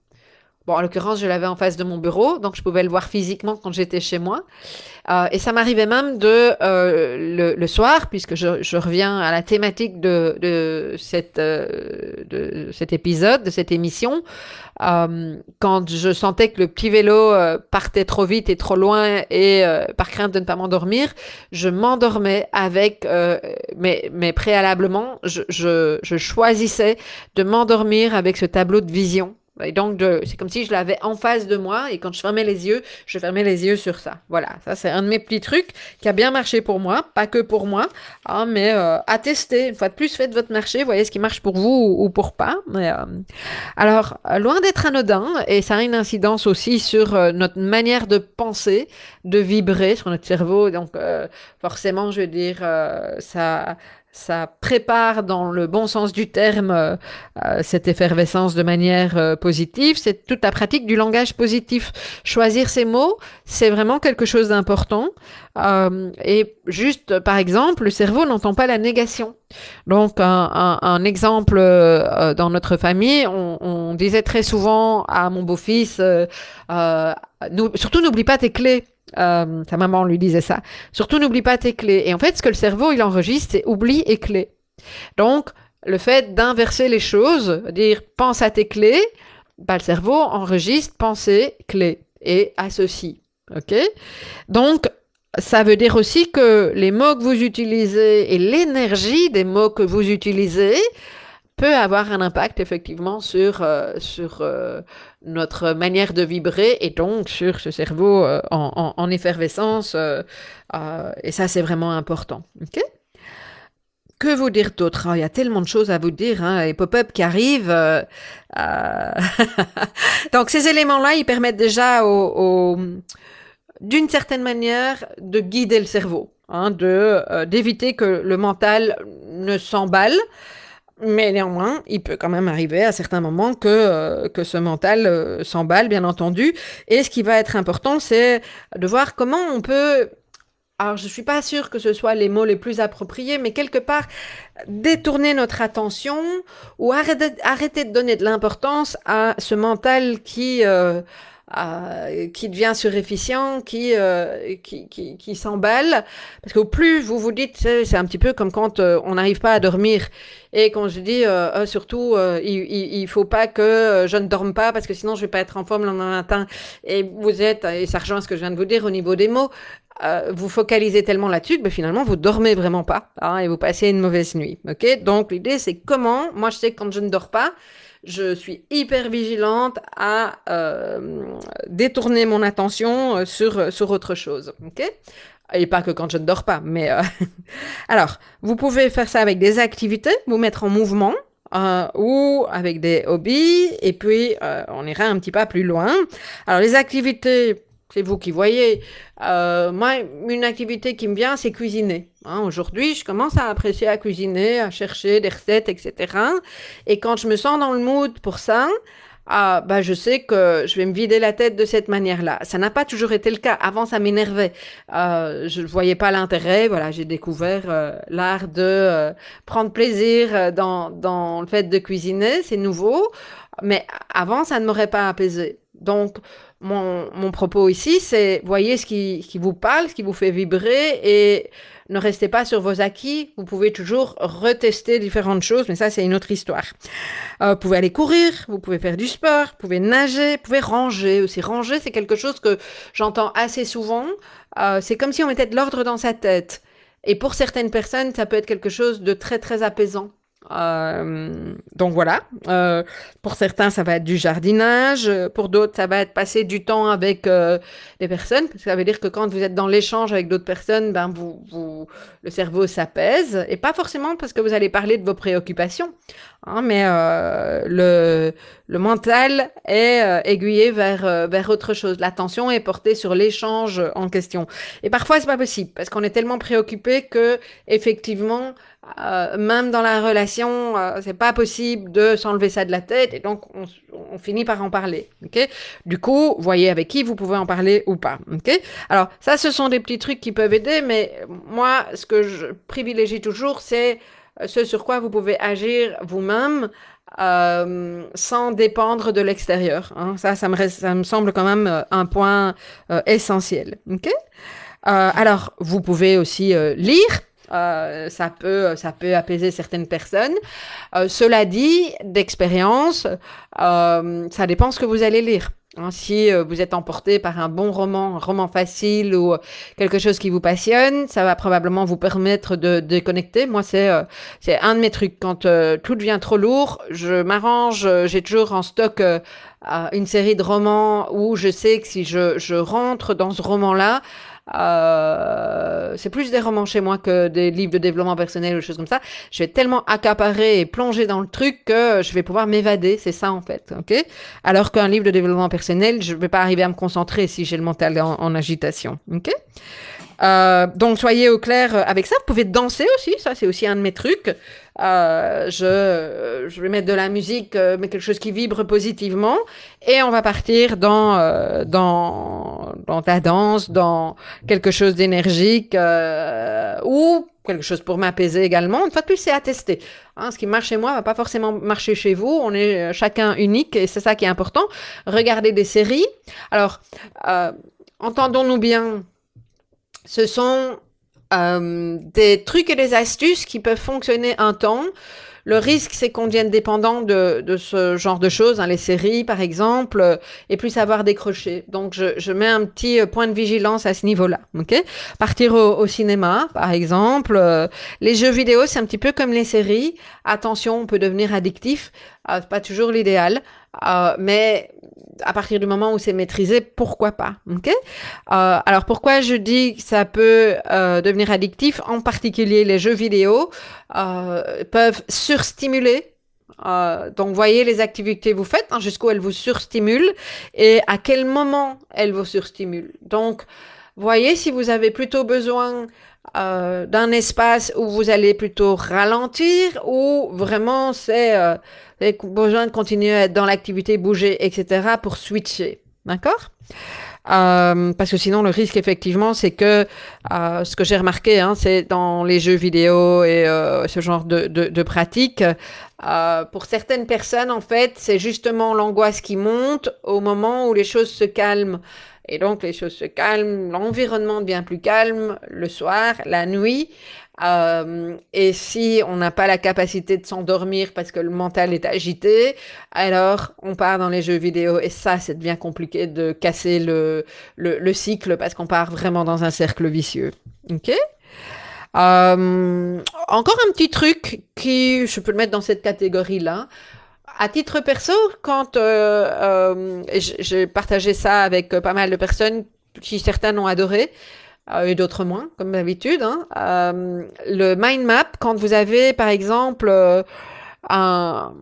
Bon, en l'occurrence, je l'avais en face de mon bureau, donc je pouvais le voir physiquement quand j'étais chez moi. Euh, et ça m'arrivait même de euh, le, le, soir, puisque je, je, reviens à la thématique de, de, cette, euh, de cet épisode, de cette émission, euh, quand je sentais que le petit vélo euh, partait trop vite et trop loin et par crainte de ne pas m'endormir, je m'endormais avec, mais, mais préalablement, je, je, je choisissais de m'endormir avec ce tableau de vision et donc, c'est comme si je l'avais en face de moi et quand je fermais les yeux, je fermais les yeux sur ça. Voilà, ça c'est un de mes petits trucs qui a bien marché pour moi, pas que pour moi, hein, mais euh, à tester. Une fois de plus, faites votre marché, voyez ce qui marche pour vous ou, pour pas. Mais, euh, alors, loin d'être anodin, et ça a une incidence aussi sur euh, notre manière de penser, de vibrer sur notre cerveau. Donc, euh, forcément, je veux dire, ça ça prépare dans le bon sens du terme euh, euh, cette effervescence de manière euh, positive. C'est toute la pratique du langage positif. Choisir ses mots, c'est vraiment quelque chose d'important. et juste, par exemple, le cerveau n'entend pas la négation. Donc, un, un, un exemple dans notre famille, on, on, disait très souvent à mon beau-fils, surtout n'oublie pas tes clés. Euh, maman lui disait ça. Surtout, n'oublie pas tes clés. Et en fait, ce que le cerveau, il enregistre, c'est oublie et clés. Donc, le fait d'inverser les choses, dire pense à tes clés, bah, le cerveau enregistre pensée, clés et associe. OK? Donc, ça veut dire aussi que les mots que vous utilisez et l'énergie des mots que vous utilisez peut avoir un impact effectivement sur, euh, sur euh, notre manière de vibrer et donc sur ce cerveau euh, en, en, en, effervescence. Euh, euh, et ça, c'est vraiment important. ok? Que vous dire d'autre? Oh, Il y a tellement de choses à vous dire, hein, les pop-up qui arrivent. Euh, donc ces éléments-là, ils permettent déjà d'une certaine manière de guider le cerveau. hein, d'éviter que le mental ne s'emballe. Mais néanmoins, il peut quand même arriver à certains moments que, que ce mental s'emballe, bien entendu. Et ce qui va être important, c'est de voir comment on peut alors je suis pas sûre que ce soit les mots les plus appropriés, mais quelque part détourner notre attention ou arrêter, de donner de l'importance à ce mental qui euh, qui devient surefficient, qui, euh, qui, qui, qui s'emballe. Parce que au plus vous vous dites, c'est un petit peu comme quand euh, on n'arrive pas à dormir. Et quand je dis, euh, surtout, il, il, faut pas que je ne dorme pas parce que sinon je vais pas être en forme le lendemain matin. Et vous êtes, et ça rejoint ce que je viens de vous dire au niveau des mots, vous focalisez tellement là-dessus que ben, finalement vous dormez vraiment pas hein, et vous passez une mauvaise nuit. Donc l'idée c'est comment Moi je sais que quand je ne dors pas, je suis hyper vigilante à euh, détourner mon attention euh, sur sur autre chose. Ok? Et pas que quand je ne dors pas, mais alors vous pouvez faire ça avec des activités, vous mettre en mouvement. ou avec des hobbies, et puis on ira un petit pas plus loin. Alors les activités, c'est vous qui voyez. Euh, moi, une activité qui me vient, c'est cuisiner. Hein, Aujourd'hui, je commence à apprécier à cuisiner, à chercher des recettes, etc. Et quand je me sens dans le mood pour ça, ah, bah, je sais que je vais me vider la tête de cette manière-là. Ça n'a pas toujours été le cas. Avant, ça m'énervait. Euh, je ne voyais pas l'intérêt. Voilà, j'ai découvert euh, l'art de euh, prendre plaisir dans, dans le fait de cuisiner. C'est nouveau. Mais avant, ça ne m'aurait pas apaisé. Donc, mon, propos ici, c'est voyez ce qui, qui vous parle, ce qui vous fait vibrer et ne restez pas sur vos acquis. Vous pouvez toujours retester différentes choses, mais ça, c'est une autre histoire. Euh, vous pouvez aller courir, vous pouvez faire du sport, vous pouvez nager, vous pouvez ranger aussi. Ranger, c'est quelque chose que j'entends assez souvent. Euh, c'est comme si on mettait de l'ordre dans sa tête. Et pour certaines personnes, ça peut être quelque chose de très, très apaisant. Euh, donc voilà, euh, pour certains ça va être du jardinage, pour d'autres ça va être passer du temps avec euh, des personnes, parce que ça veut dire que quand vous êtes dans l'échange avec d'autres personnes, ben vous, vous, le cerveau s'apaise, et pas forcément parce que vous allez parler de vos préoccupations, hein, mais euh, le, le mental est euh, aiguillé vers, euh, vers autre chose, l'attention est portée sur l'échange en question. Et parfois c'est pas possible, parce qu'on est tellement préoccupé que effectivement euh, même dans la relation, euh, c'est pas possible de s'enlever ça de la tête et donc on, on, finit par en parler. Ok? Du coup, voyez avec qui vous pouvez en parler ou pas. Ok? Alors ça, ce sont des petits trucs qui peuvent aider, mais moi, ce que je privilégie toujours, c'est ce sur quoi vous pouvez agir vous-même. Euh, sans dépendre de l'extérieur. Hein. Ça, ça me, ça me semble quand même un point essentiel. Ok? Alors, vous pouvez aussi lire euh, ça peut ça peut apaiser certaines personnes. Euh, cela dit, d'expérience, euh, ça dépend ce que vous allez lire. Hein, si vous êtes emporté par un bon roman, un roman facile ou quelque chose qui vous passionne, ça va probablement vous permettre de déconnecter. Moi, c'est c'est un de mes trucs. Quand tout devient trop lourd, je m'arrange. J'ai toujours en stock une série de romans où je sais que si je, je rentre dans ce roman-là, euh, c'est plus des romans chez moi que des livres de développement personnel ou des choses comme ça. Je vais tellement accaparer et plonger dans le truc que je vais pouvoir m'évader. C'est ça en fait, ok? Alors qu'un livre de développement personnel, je vais pas arriver à me concentrer si j'ai le mental en, agitation, ok? Euh, donc soyez au clair avec ça. Vous pouvez danser aussi, ça c'est aussi un de mes trucs. Euh, je, je vais mettre de la musique, euh, mais quelque chose qui vibre positivement, et on va partir dans euh, dans dans ta danse, dans quelque chose d'énergique euh, ou quelque chose pour m'apaiser également. Une fois de plus, c'est à tester. Hein, ce qui marche chez moi va pas forcément marcher chez vous. On est chacun unique et c'est ça qui est important. Regardez des séries. Alors, entendons-nous bien ce sont euh, des trucs et des astuces qui peuvent fonctionner un temps. Le risque, c'est qu'on devienne dépendant de, de, ce genre de choses, hein, les séries par exemple, et plus savoir décrocher. Donc, je, je, mets un petit point de vigilance à ce niveau-là. Ok? Partir au, au, cinéma, par exemple. Euh, les jeux vidéo, c'est un petit peu comme les séries. Attention, on peut devenir addictif. Euh, pas toujours l'idéal, euh, mais à partir du moment où c'est maîtrisé, pourquoi pas Ok? Euh, alors pourquoi je dis que ça peut euh, devenir addictif? En particulier, les jeux vidéo euh, peuvent surstimuler. Donc voyez les activités que vous faites, hein, jusqu'où elles vous surstimulent et à quel moment elles vous surstimulent. Donc voyez si vous avez plutôt besoin d'un espace où vous allez plutôt ralentir ou vraiment c'est besoin de continuer à être dans l'activité, bouger, etc. pour switcher. D'accord? Euh, parce que sinon, le risque, effectivement, c'est que euh, ce que j'ai remarqué, hein, c'est dans les jeux vidéo et euh, ce genre de, de, de pratiques, euh, pour certaines personnes, en fait, c'est justement l'angoisse qui monte au moment où les choses se calment. Et donc, les choses se calment, l'environnement devient plus calme le soir, la nuit. Euh, et si on n'a pas la capacité de s'endormir parce que le mental est agité, alors on part dans les jeux vidéo. Et ça, c'est devient compliqué de casser le, le, le cycle parce qu'on part vraiment dans un cercle vicieux. OK? Euh, encore un petit truc qui, je peux le mettre dans cette catégorie-là. À titre perso, quand euh, j'ai partagé ça avec pas mal de personnes qui certaines ont adoré, et d'autres moins, comme d'habitude. Hein. Euh, le mind map, quand vous avez, par exemple, euh, un,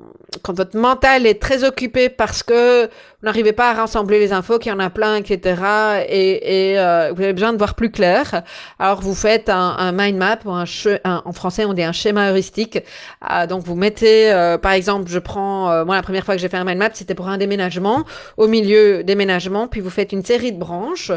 quand votre mental est très occupé parce que vous n'arrivez pas à rassembler les infos, qu'il y en a plein, etc., et, et euh, vous avez besoin de voir plus clair, alors vous faites un, un mind map, ou un, en français on dit un schéma heuristique. Euh, donc vous mettez, euh, par exemple, je prends, euh, moi la première fois que j'ai fait un mind map, c'était pour un déménagement, au milieu déménagement, puis vous faites une série de branches,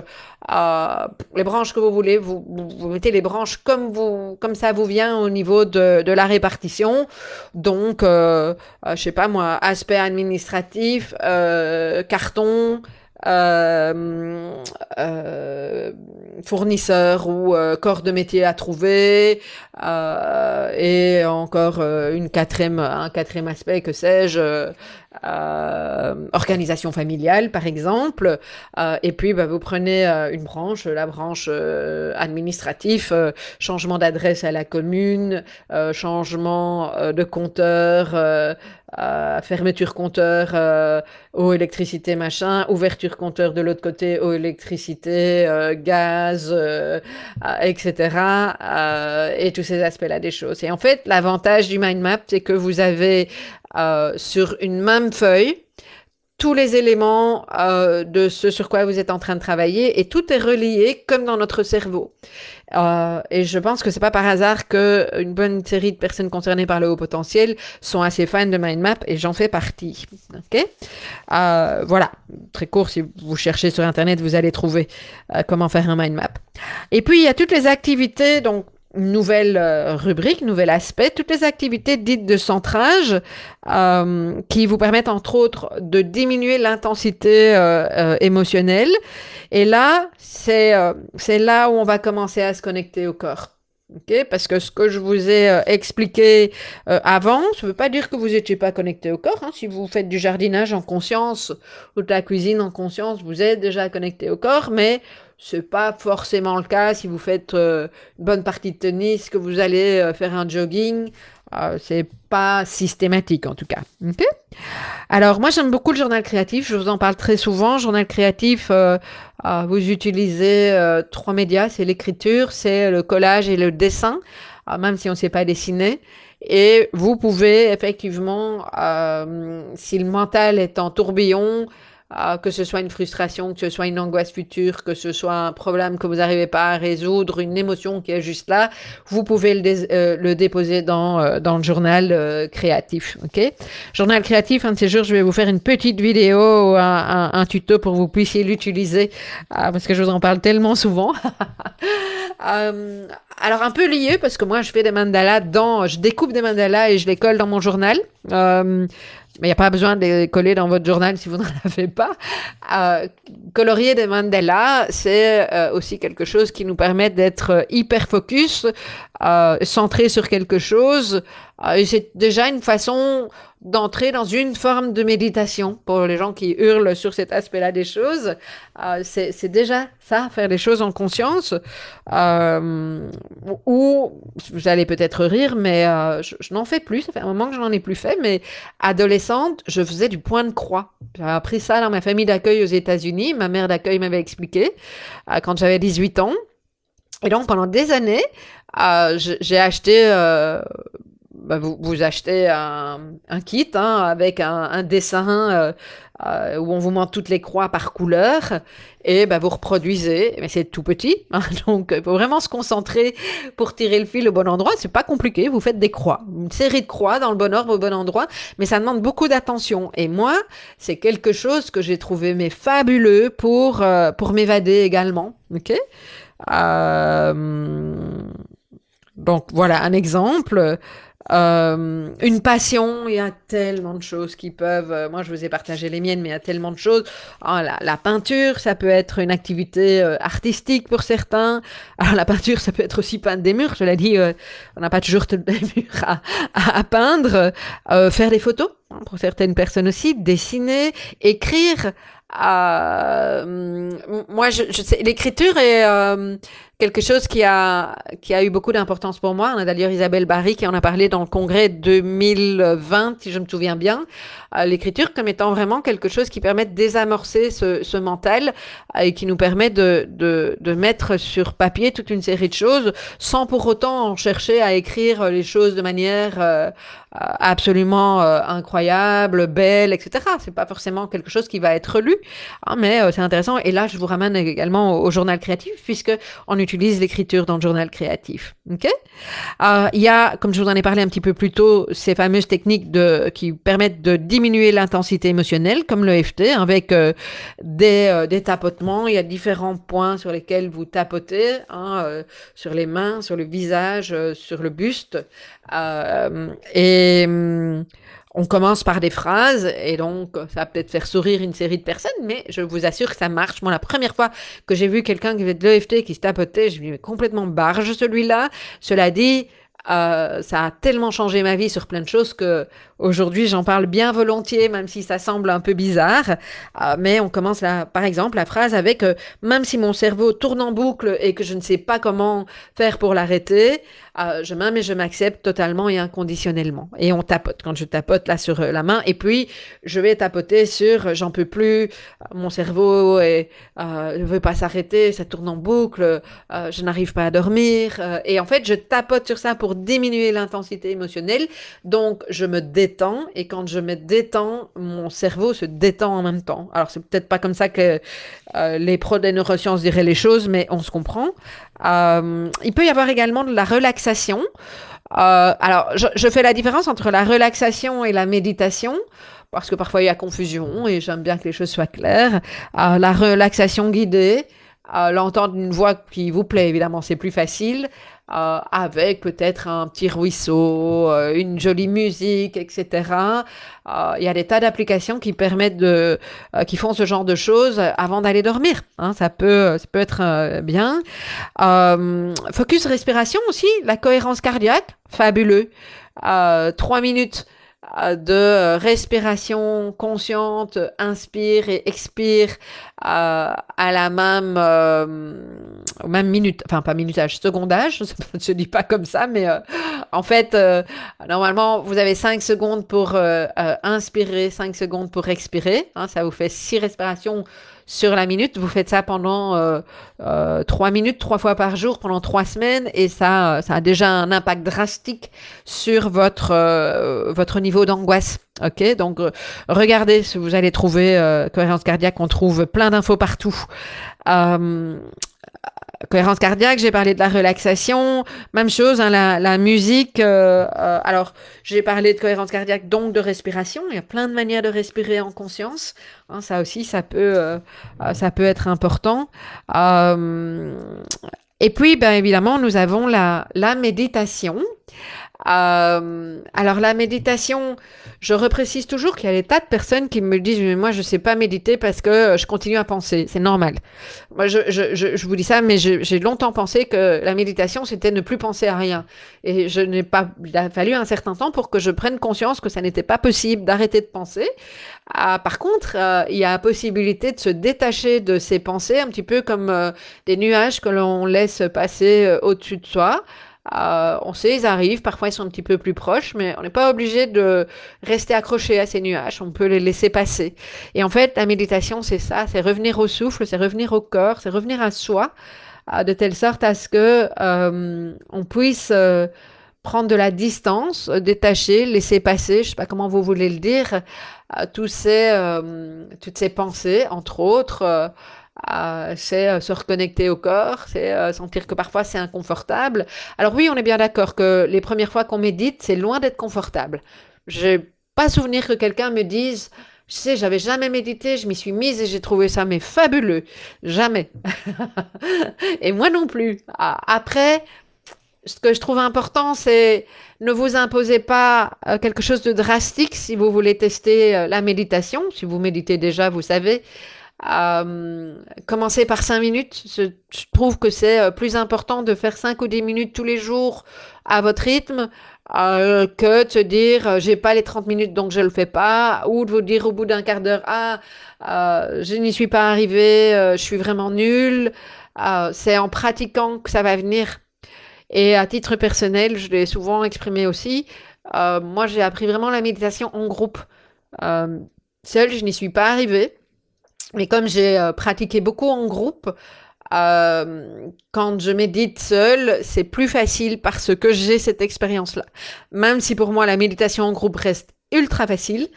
les branches que vous voulez, vous, vous, mettez les branches comme vous, comme ça vous vient au niveau de, de la répartition. Donc euh, je sais pas moi, aspect administratif, euh, carton, euh, euh, fournisseur ou euh, corps de métier à trouver euh, et encore un quatrième aspect que sais-je organisation familiale par exemple. Et puis bah, vous prenez une branche la branche administratif changement d'adresse à la commune changement de compteur euh, fermeture compteur euh, eau, électricité, machin, ouverture compteur de l'autre côté, eau, électricité, euh, gaz, etc. et tous ces aspects-là des choses. Et en fait, l'avantage du mind map, c'est que vous avez sur une même feuille tous les éléments euh, de ce sur quoi vous êtes en train de travailler et tout est relié comme dans notre cerveau. Euh, et je pense que c'est pas par hasard que une bonne série de personnes concernées par le haut potentiel sont assez fans de mind map et j'en fais partie. Ok, euh, voilà, très court. Si vous cherchez sur internet, vous allez trouver euh, comment faire un mind map. Et puis il y a toutes les activités donc nouvelle euh, rubrique, nouvel aspect, toutes les activités dites de centrage euh, qui vous permettent entre autres de diminuer l'intensité euh, euh émotionnelle. Et là, c'est c'est là où on va commencer à se connecter au corps. Okay? Parce que ce que je vous ai euh, expliqué euh, avant, ça ne veut pas dire que vous n'étiez pas connecté au corps. Hein. Si vous faites du jardinage en conscience ou de la cuisine en conscience, vous êtes déjà connecté au corps, mais c'est pas forcément le cas si vous faites euh, une bonne partie de tennis, que vous allez euh, faire un jogging. Euh, c'est pas systématique en tout cas. Okay Alors moi j'aime beaucoup le journal créatif. Je vous en parle très souvent. Journal créatif, euh, vous utilisez trois médias. C'est l'écriture, c'est le collage et le dessin. même si on ne sait pas dessiner. Et vous pouvez effectivement, si le mental est en tourbillon, ah, que ce soit une frustration, que ce soit une angoisse future, que ce soit un problème que vous n'arrivez pas à résoudre, une émotion qui est juste là, vous pouvez le, euh, déposer dans, euh, dans le journal euh, créatif. Ok? Journal créatif, un de ces jours, je vais vous faire une petite vidéo, un, un, un tuto pour que vous puissiez l'utiliser, ah, parce que je vous en parle tellement souvent. alors un peu lié, parce que moi je fais des mandalas dans, je découpe des mandalas et je les colle dans mon journal. Mais il n'y a pas besoin de les coller dans votre journal si vous n'en avez pas. Euh, colorier des mandalas, c'est euh, aussi quelque chose qui nous permet d'être hyper focus, euh, sur quelque chose. Euh, c'est déjà une façon d'entrer dans une forme de méditation pour les gens qui hurlent sur cet aspect-là des choses. Euh, c'est déjà ça, faire les choses en conscience. Euh, ou vous allez peut-être rire, mais je, je n'en fais plus. Ça fait un moment que je n'en ai plus fait. Mais adolescente, je faisais du point de croix. J'ai appris ça dans ma famille d'accueil aux États-Unis. Ma mère d'accueil m'avait expliqué quand j'avais 18 ans. Et donc pendant des années, euh, j'ai acheté bah, vous, vous, achetez un, un kit hein, avec un, un dessin euh, euh, où on vous montre toutes les croix par couleur et bah, vous reproduisez. Mais c'est tout petit, hein, donc il faut vraiment se concentrer pour tirer le fil au bon endroit. C'est pas compliqué. Vous faites des croix, une série de croix dans le bon ordre au bon endroit, mais ça demande beaucoup d'attention. Et moi, c'est quelque chose que j'ai trouvé mais fabuleux pour euh, pour m'évader également. Ok? Euh, donc voilà un exemple. Euh, une passion, il y a tellement de choses qui peuvent. Euh, moi, je vous ai partagé les miennes, mais il y a tellement de choses. Ah, la, peinture, ça peut être une activité euh, artistique pour certains. Alors, la peinture, ça peut être aussi peindre des murs. Je l'ai dit, euh, on n'a pas toujours des murs à, à, à peindre. faire des photos, hein, pour certaines personnes aussi. Dessiner, écrire. moi, je, je sais, l'écriture est quelque chose qui a, qui a eu beaucoup d'importance pour moi. On a d'ailleurs Isabelle Barry qui en a parlé dans le congrès 2020, si je me souviens bien. Euh, l'écriture comme étant vraiment quelque chose qui permet de désamorcer ce, ce mental euh, et qui nous permet de, de, de, mettre sur papier toute une série de choses sans pour autant chercher à écrire les choses de manière euh, absolument incroyable, belle, etc. C'est pas forcément quelque chose qui va être lu, hein, mais c'est intéressant. Et là, je vous ramène également au, journal créatif puisque on utilise l'écriture dans le journal créatif. Ok? Euh, Il y a, comme je vous en ai parlé un petit peu plus tôt, ces fameuses techniques de, qui permettent de diminuer l'intensité émotionnelle, comme le FT, avec euh, des, euh, tapotements. Il y a différents points sur lesquels vous tapotez, hein, euh, sur les mains, sur le visage, euh, sur le buste. et hum, on commence par des phrases et donc ça va peut-être faire sourire une série de personnes, mais je vous assure que ça marche. Moi, la première fois que j'ai vu quelqu'un qui faisait de l'EFT qui se tapotait, je me dis complètement barge celui-là. Cela dit, euh, ça a tellement changé ma vie sur plein de choses que aujourd'hui j'en parle bien volontiers, même si ça semble un peu bizarre. Euh, mais on commence là, par exemple, la phrase avec euh, même si mon cerveau tourne en boucle et que je ne sais pas comment faire pour l'arrêter, je m'aime et je m'accepte totalement et inconditionnellement. Et on tapote. Quand je tapote là sur la main, et puis je vais tapoter sur j'en peux plus, mon cerveau et ne veut pas s'arrêter, ça tourne en boucle, je n'arrive pas à dormir. et en fait, je tapote sur ça pour diminuer l'intensité émotionnelle. Donc, je me détends et quand je me détends, mon cerveau se détend en même temps. Alors, c'est peut-être pas comme ça que les pros des neurosciences diraient les choses, mais on se comprend. Euh, il peut y avoir également de la relaxation. Euh, alors, je, fais la différence entre la relaxation et la méditation, parce que parfois il y a confusion et j'aime bien que les choses soient claires. Euh, la relaxation guidée, euh, l'entendre une voix qui vous plaît, évidemment, c'est plus facile. Euh, avec peut-être un petit ruisseau, euh, une jolie musique, etc. Euh, il y a des tas d'applications qui permettent de, euh, qui font ce genre de choses avant d'aller dormir. Hein, ça peut, ça peut être bien. focus respiration aussi, la cohérence cardiaque, fabuleux. trois minutes de respiration consciente, inspire et expire à, à la même, euh, même minute, enfin pas minutage, secondage, ça ne dit pas comme ça, mais euh, en fait, euh, normalement, vous avez 5 secondes pour euh, euh, inspirer, 5 secondes pour expirer, hein, ça vous fait 6 respirations sur la minute, vous faites ça pendant euh, 3 minutes, 3 fois par jour, pendant 3 semaines, et ça, ça a déjà un impact drastique sur votre, votre niveau d'angoisse. Ok, donc regardez si vous allez trouver cohérence cardiaque, on trouve plein d'infos partout. Euh, cohérence cardiaque, j'ai parlé de la relaxation, même chose, hein, la, la, musique. Euh, euh, alors, j'ai parlé de cohérence cardiaque, donc de respiration. Il y a plein de manières de respirer en conscience. Hein, ça aussi, ça peut, euh, ça peut être important. Euh, et puis, ben, évidemment, nous avons la, la méditation. Euh, alors la méditation, je reprécise toujours qu'il y a des tas de personnes qui me disent mais moi je sais pas méditer parce que je continue à penser, c'est normal. Moi je, je, je, vous dis ça, mais j'ai longtemps pensé que la méditation c'était ne plus penser à rien. Et je n'ai pas, il a fallu un certain temps pour que je prenne conscience que ça n'était pas possible d'arrêter de penser. Ah, par contre, euh, il y a la possibilité de se détacher de ces pensées, un petit peu comme euh, des nuages que l'on laisse passer euh, au-dessus de soi. Euh, on sait, ils arrivent, parfois ils sont un petit peu plus proches, mais on n'est pas obligé de rester accroché à ces nuages, on peut les laisser passer. Et en fait, la méditation, c'est ça, c'est revenir au souffle, c'est revenir au corps, c'est revenir à soi, euh, de telle sorte à ce que euh, on puisse prendre de la distance, détacher, laisser passer, je sais pas comment vous voulez le dire, tous ces, toutes ces pensées, entre autres c'est euh, se reconnecter au corps, c'est euh, sentir que parfois c'est inconfortable. Alors oui, on est bien d'accord que les premières fois qu'on médite, c'est loin d'être confortable. J'ai pas souvenir que quelqu'un me dise je sais, j'avais jamais médité, je m'y suis mise et j'ai trouvé ça mais fabuleux. Jamais. et moi non plus. Après, ce que je trouve important, c'est ne vous imposez pas euh, quelque chose de drastique si vous voulez tester la méditation. Si vous méditez déjà, vous savez. Euh, commencer par 5 minutes. Je, trouve que c'est euh, plus important de faire 5 ou 10 minutes tous les jours à votre rythme euh, que de se dire j'ai pas les 30 minutes donc je le fais pas ou de vous dire au bout d'un quart d'heure ah je n'y suis pas arrivé, je suis vraiment nul. c'est en pratiquant que ça va venir. Et à titre personnel, je l'ai souvent exprimé aussi. moi, j'ai appris vraiment la méditation en groupe. seul, je n'y suis pas arrivée. Mais comme j'ai euh, pratiqué beaucoup en groupe, euh, quand je médite seule, c'est plus facile parce que j'ai cette expérience-là. Même si pour moi la méditation en groupe reste ultra facile,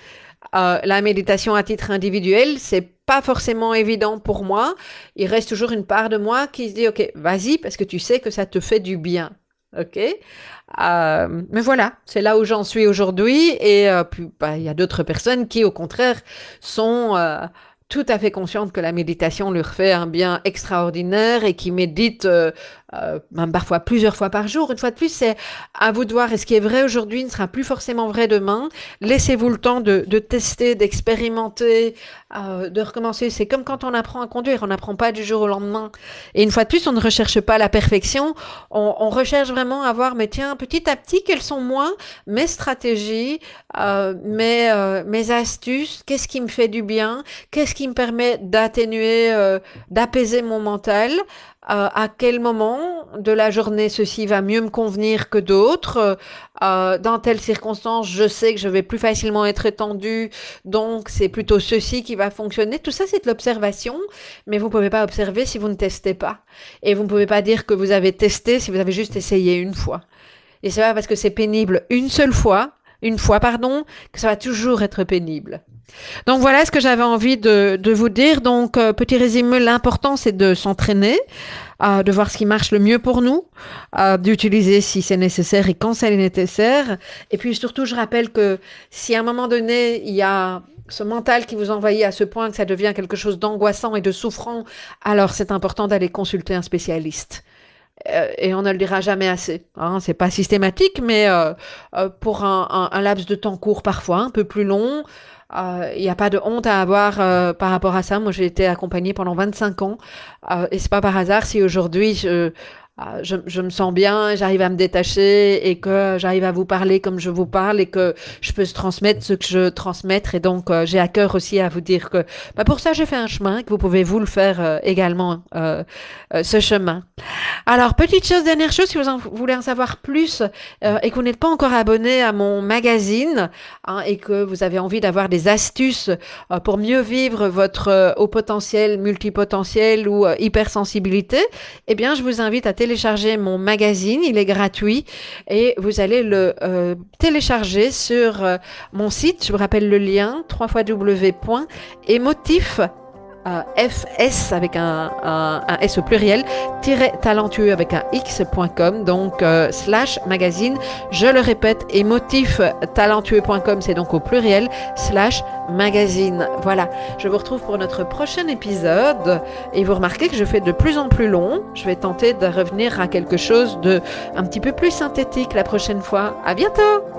euh, la méditation à titre individuel, c'est pas forcément évident pour moi. Il reste toujours une part de moi qui se dit ok, vas-y parce que tu sais que ça te fait du bien. Ok, euh, mais voilà, c'est là où j'en suis aujourd'hui et euh, puis bah, il y a d'autres personnes qui au contraire sont euh, tout à fait consciente que la méditation leur fait un bien extraordinaire et qui médite euh, euh, même parfois plusieurs fois par jour. Une fois de plus, c'est à vous de voir. Et ce qui est vrai aujourd'hui ne sera plus forcément vrai demain. Laissez-vous le temps de, tester, d'expérimenter, euh, de recommencer. C'est comme quand on apprend à conduire. On n'apprend pas du jour au lendemain. Et une fois de plus, on ne recherche pas la perfection. On, recherche vraiment à voir, mais tiens, petit à petit, quelles sont moi mes stratégies, mes, mes astuces, qu'est-ce qui me fait du bien, qu'est-ce qui me permet d'atténuer, euh, d'apaiser mon mental. Euh, à quel moment de la journée ceci va mieux me convenir que d'autres? Euh, dans telle circonstance, je sais que je vais plus facilement être étendu, donc c'est plutôt ceci qui va fonctionner. Tout ça, c'est de l'observation, mais vous ne pouvez pas observer si vous ne testez pas. Et vous ne pouvez pas dire que vous avez testé si vous avez juste essayé une fois. Et c'est pas parce que c'est pénible une seule fois, une fois, pardon, que ça va toujours être pénible. Donc voilà ce que j'avais envie de, vous dire. Donc euh, petit résumé, l'important c'est de s'entraîner, euh, de voir ce qui marche le mieux pour nous, euh, d'utiliser si c'est nécessaire et quand c'est nécessaire. Et puis surtout, je rappelle que si à un moment donné il y a ce mental qui vous envahit à ce point que ça devient quelque chose d'angoissant et de souffrant, alors c'est important d'aller consulter un spécialiste et on ne le dira jamais assez. Hein, c'est pas systématique, mais pour un, un, laps de temps court parfois, un peu plus long, il euh, n'y a pas de honte à avoir euh, par rapport à ça. Moi, j'ai été accompagnée pendant 25 ans euh, et c'est pas par hasard si aujourd'hui je, je, je, me sens bien, j'arrive à me détacher et que j'arrive à vous parler comme je vous parle et que je peux se transmettre ce que je transmettre. Et donc, euh, j'ai à cœur aussi à vous dire que bah, pour ça, j'ai fait un chemin, que vous pouvez vous le faire euh, également, euh, ce chemin. Alors, petite chose, dernière chose, si vous voulez en savoir plus et que vous n'êtes pas encore abonné à mon magazine hein, et que vous avez envie d'avoir des astuces pour mieux vivre votre haut potentiel, multipotentiel ou hypersensibilité, eh bien, je vous invite à télécharger mon magazine, il est gratuit et vous allez le euh, télécharger sur euh, mon site, je vous rappelle le lien, www.emotif FS avec un, un, S au pluriel, talentueux avec un X.com, donc euh, slash magazine. Je le répète, et talentueux.com, c'est donc au pluriel, slash magazine. Voilà, je vous retrouve pour notre prochain épisode. Et vous remarquez que je fais de plus en plus long. Je vais tenter de revenir à quelque chose de un petit peu plus synthétique la prochaine fois. À bientôt!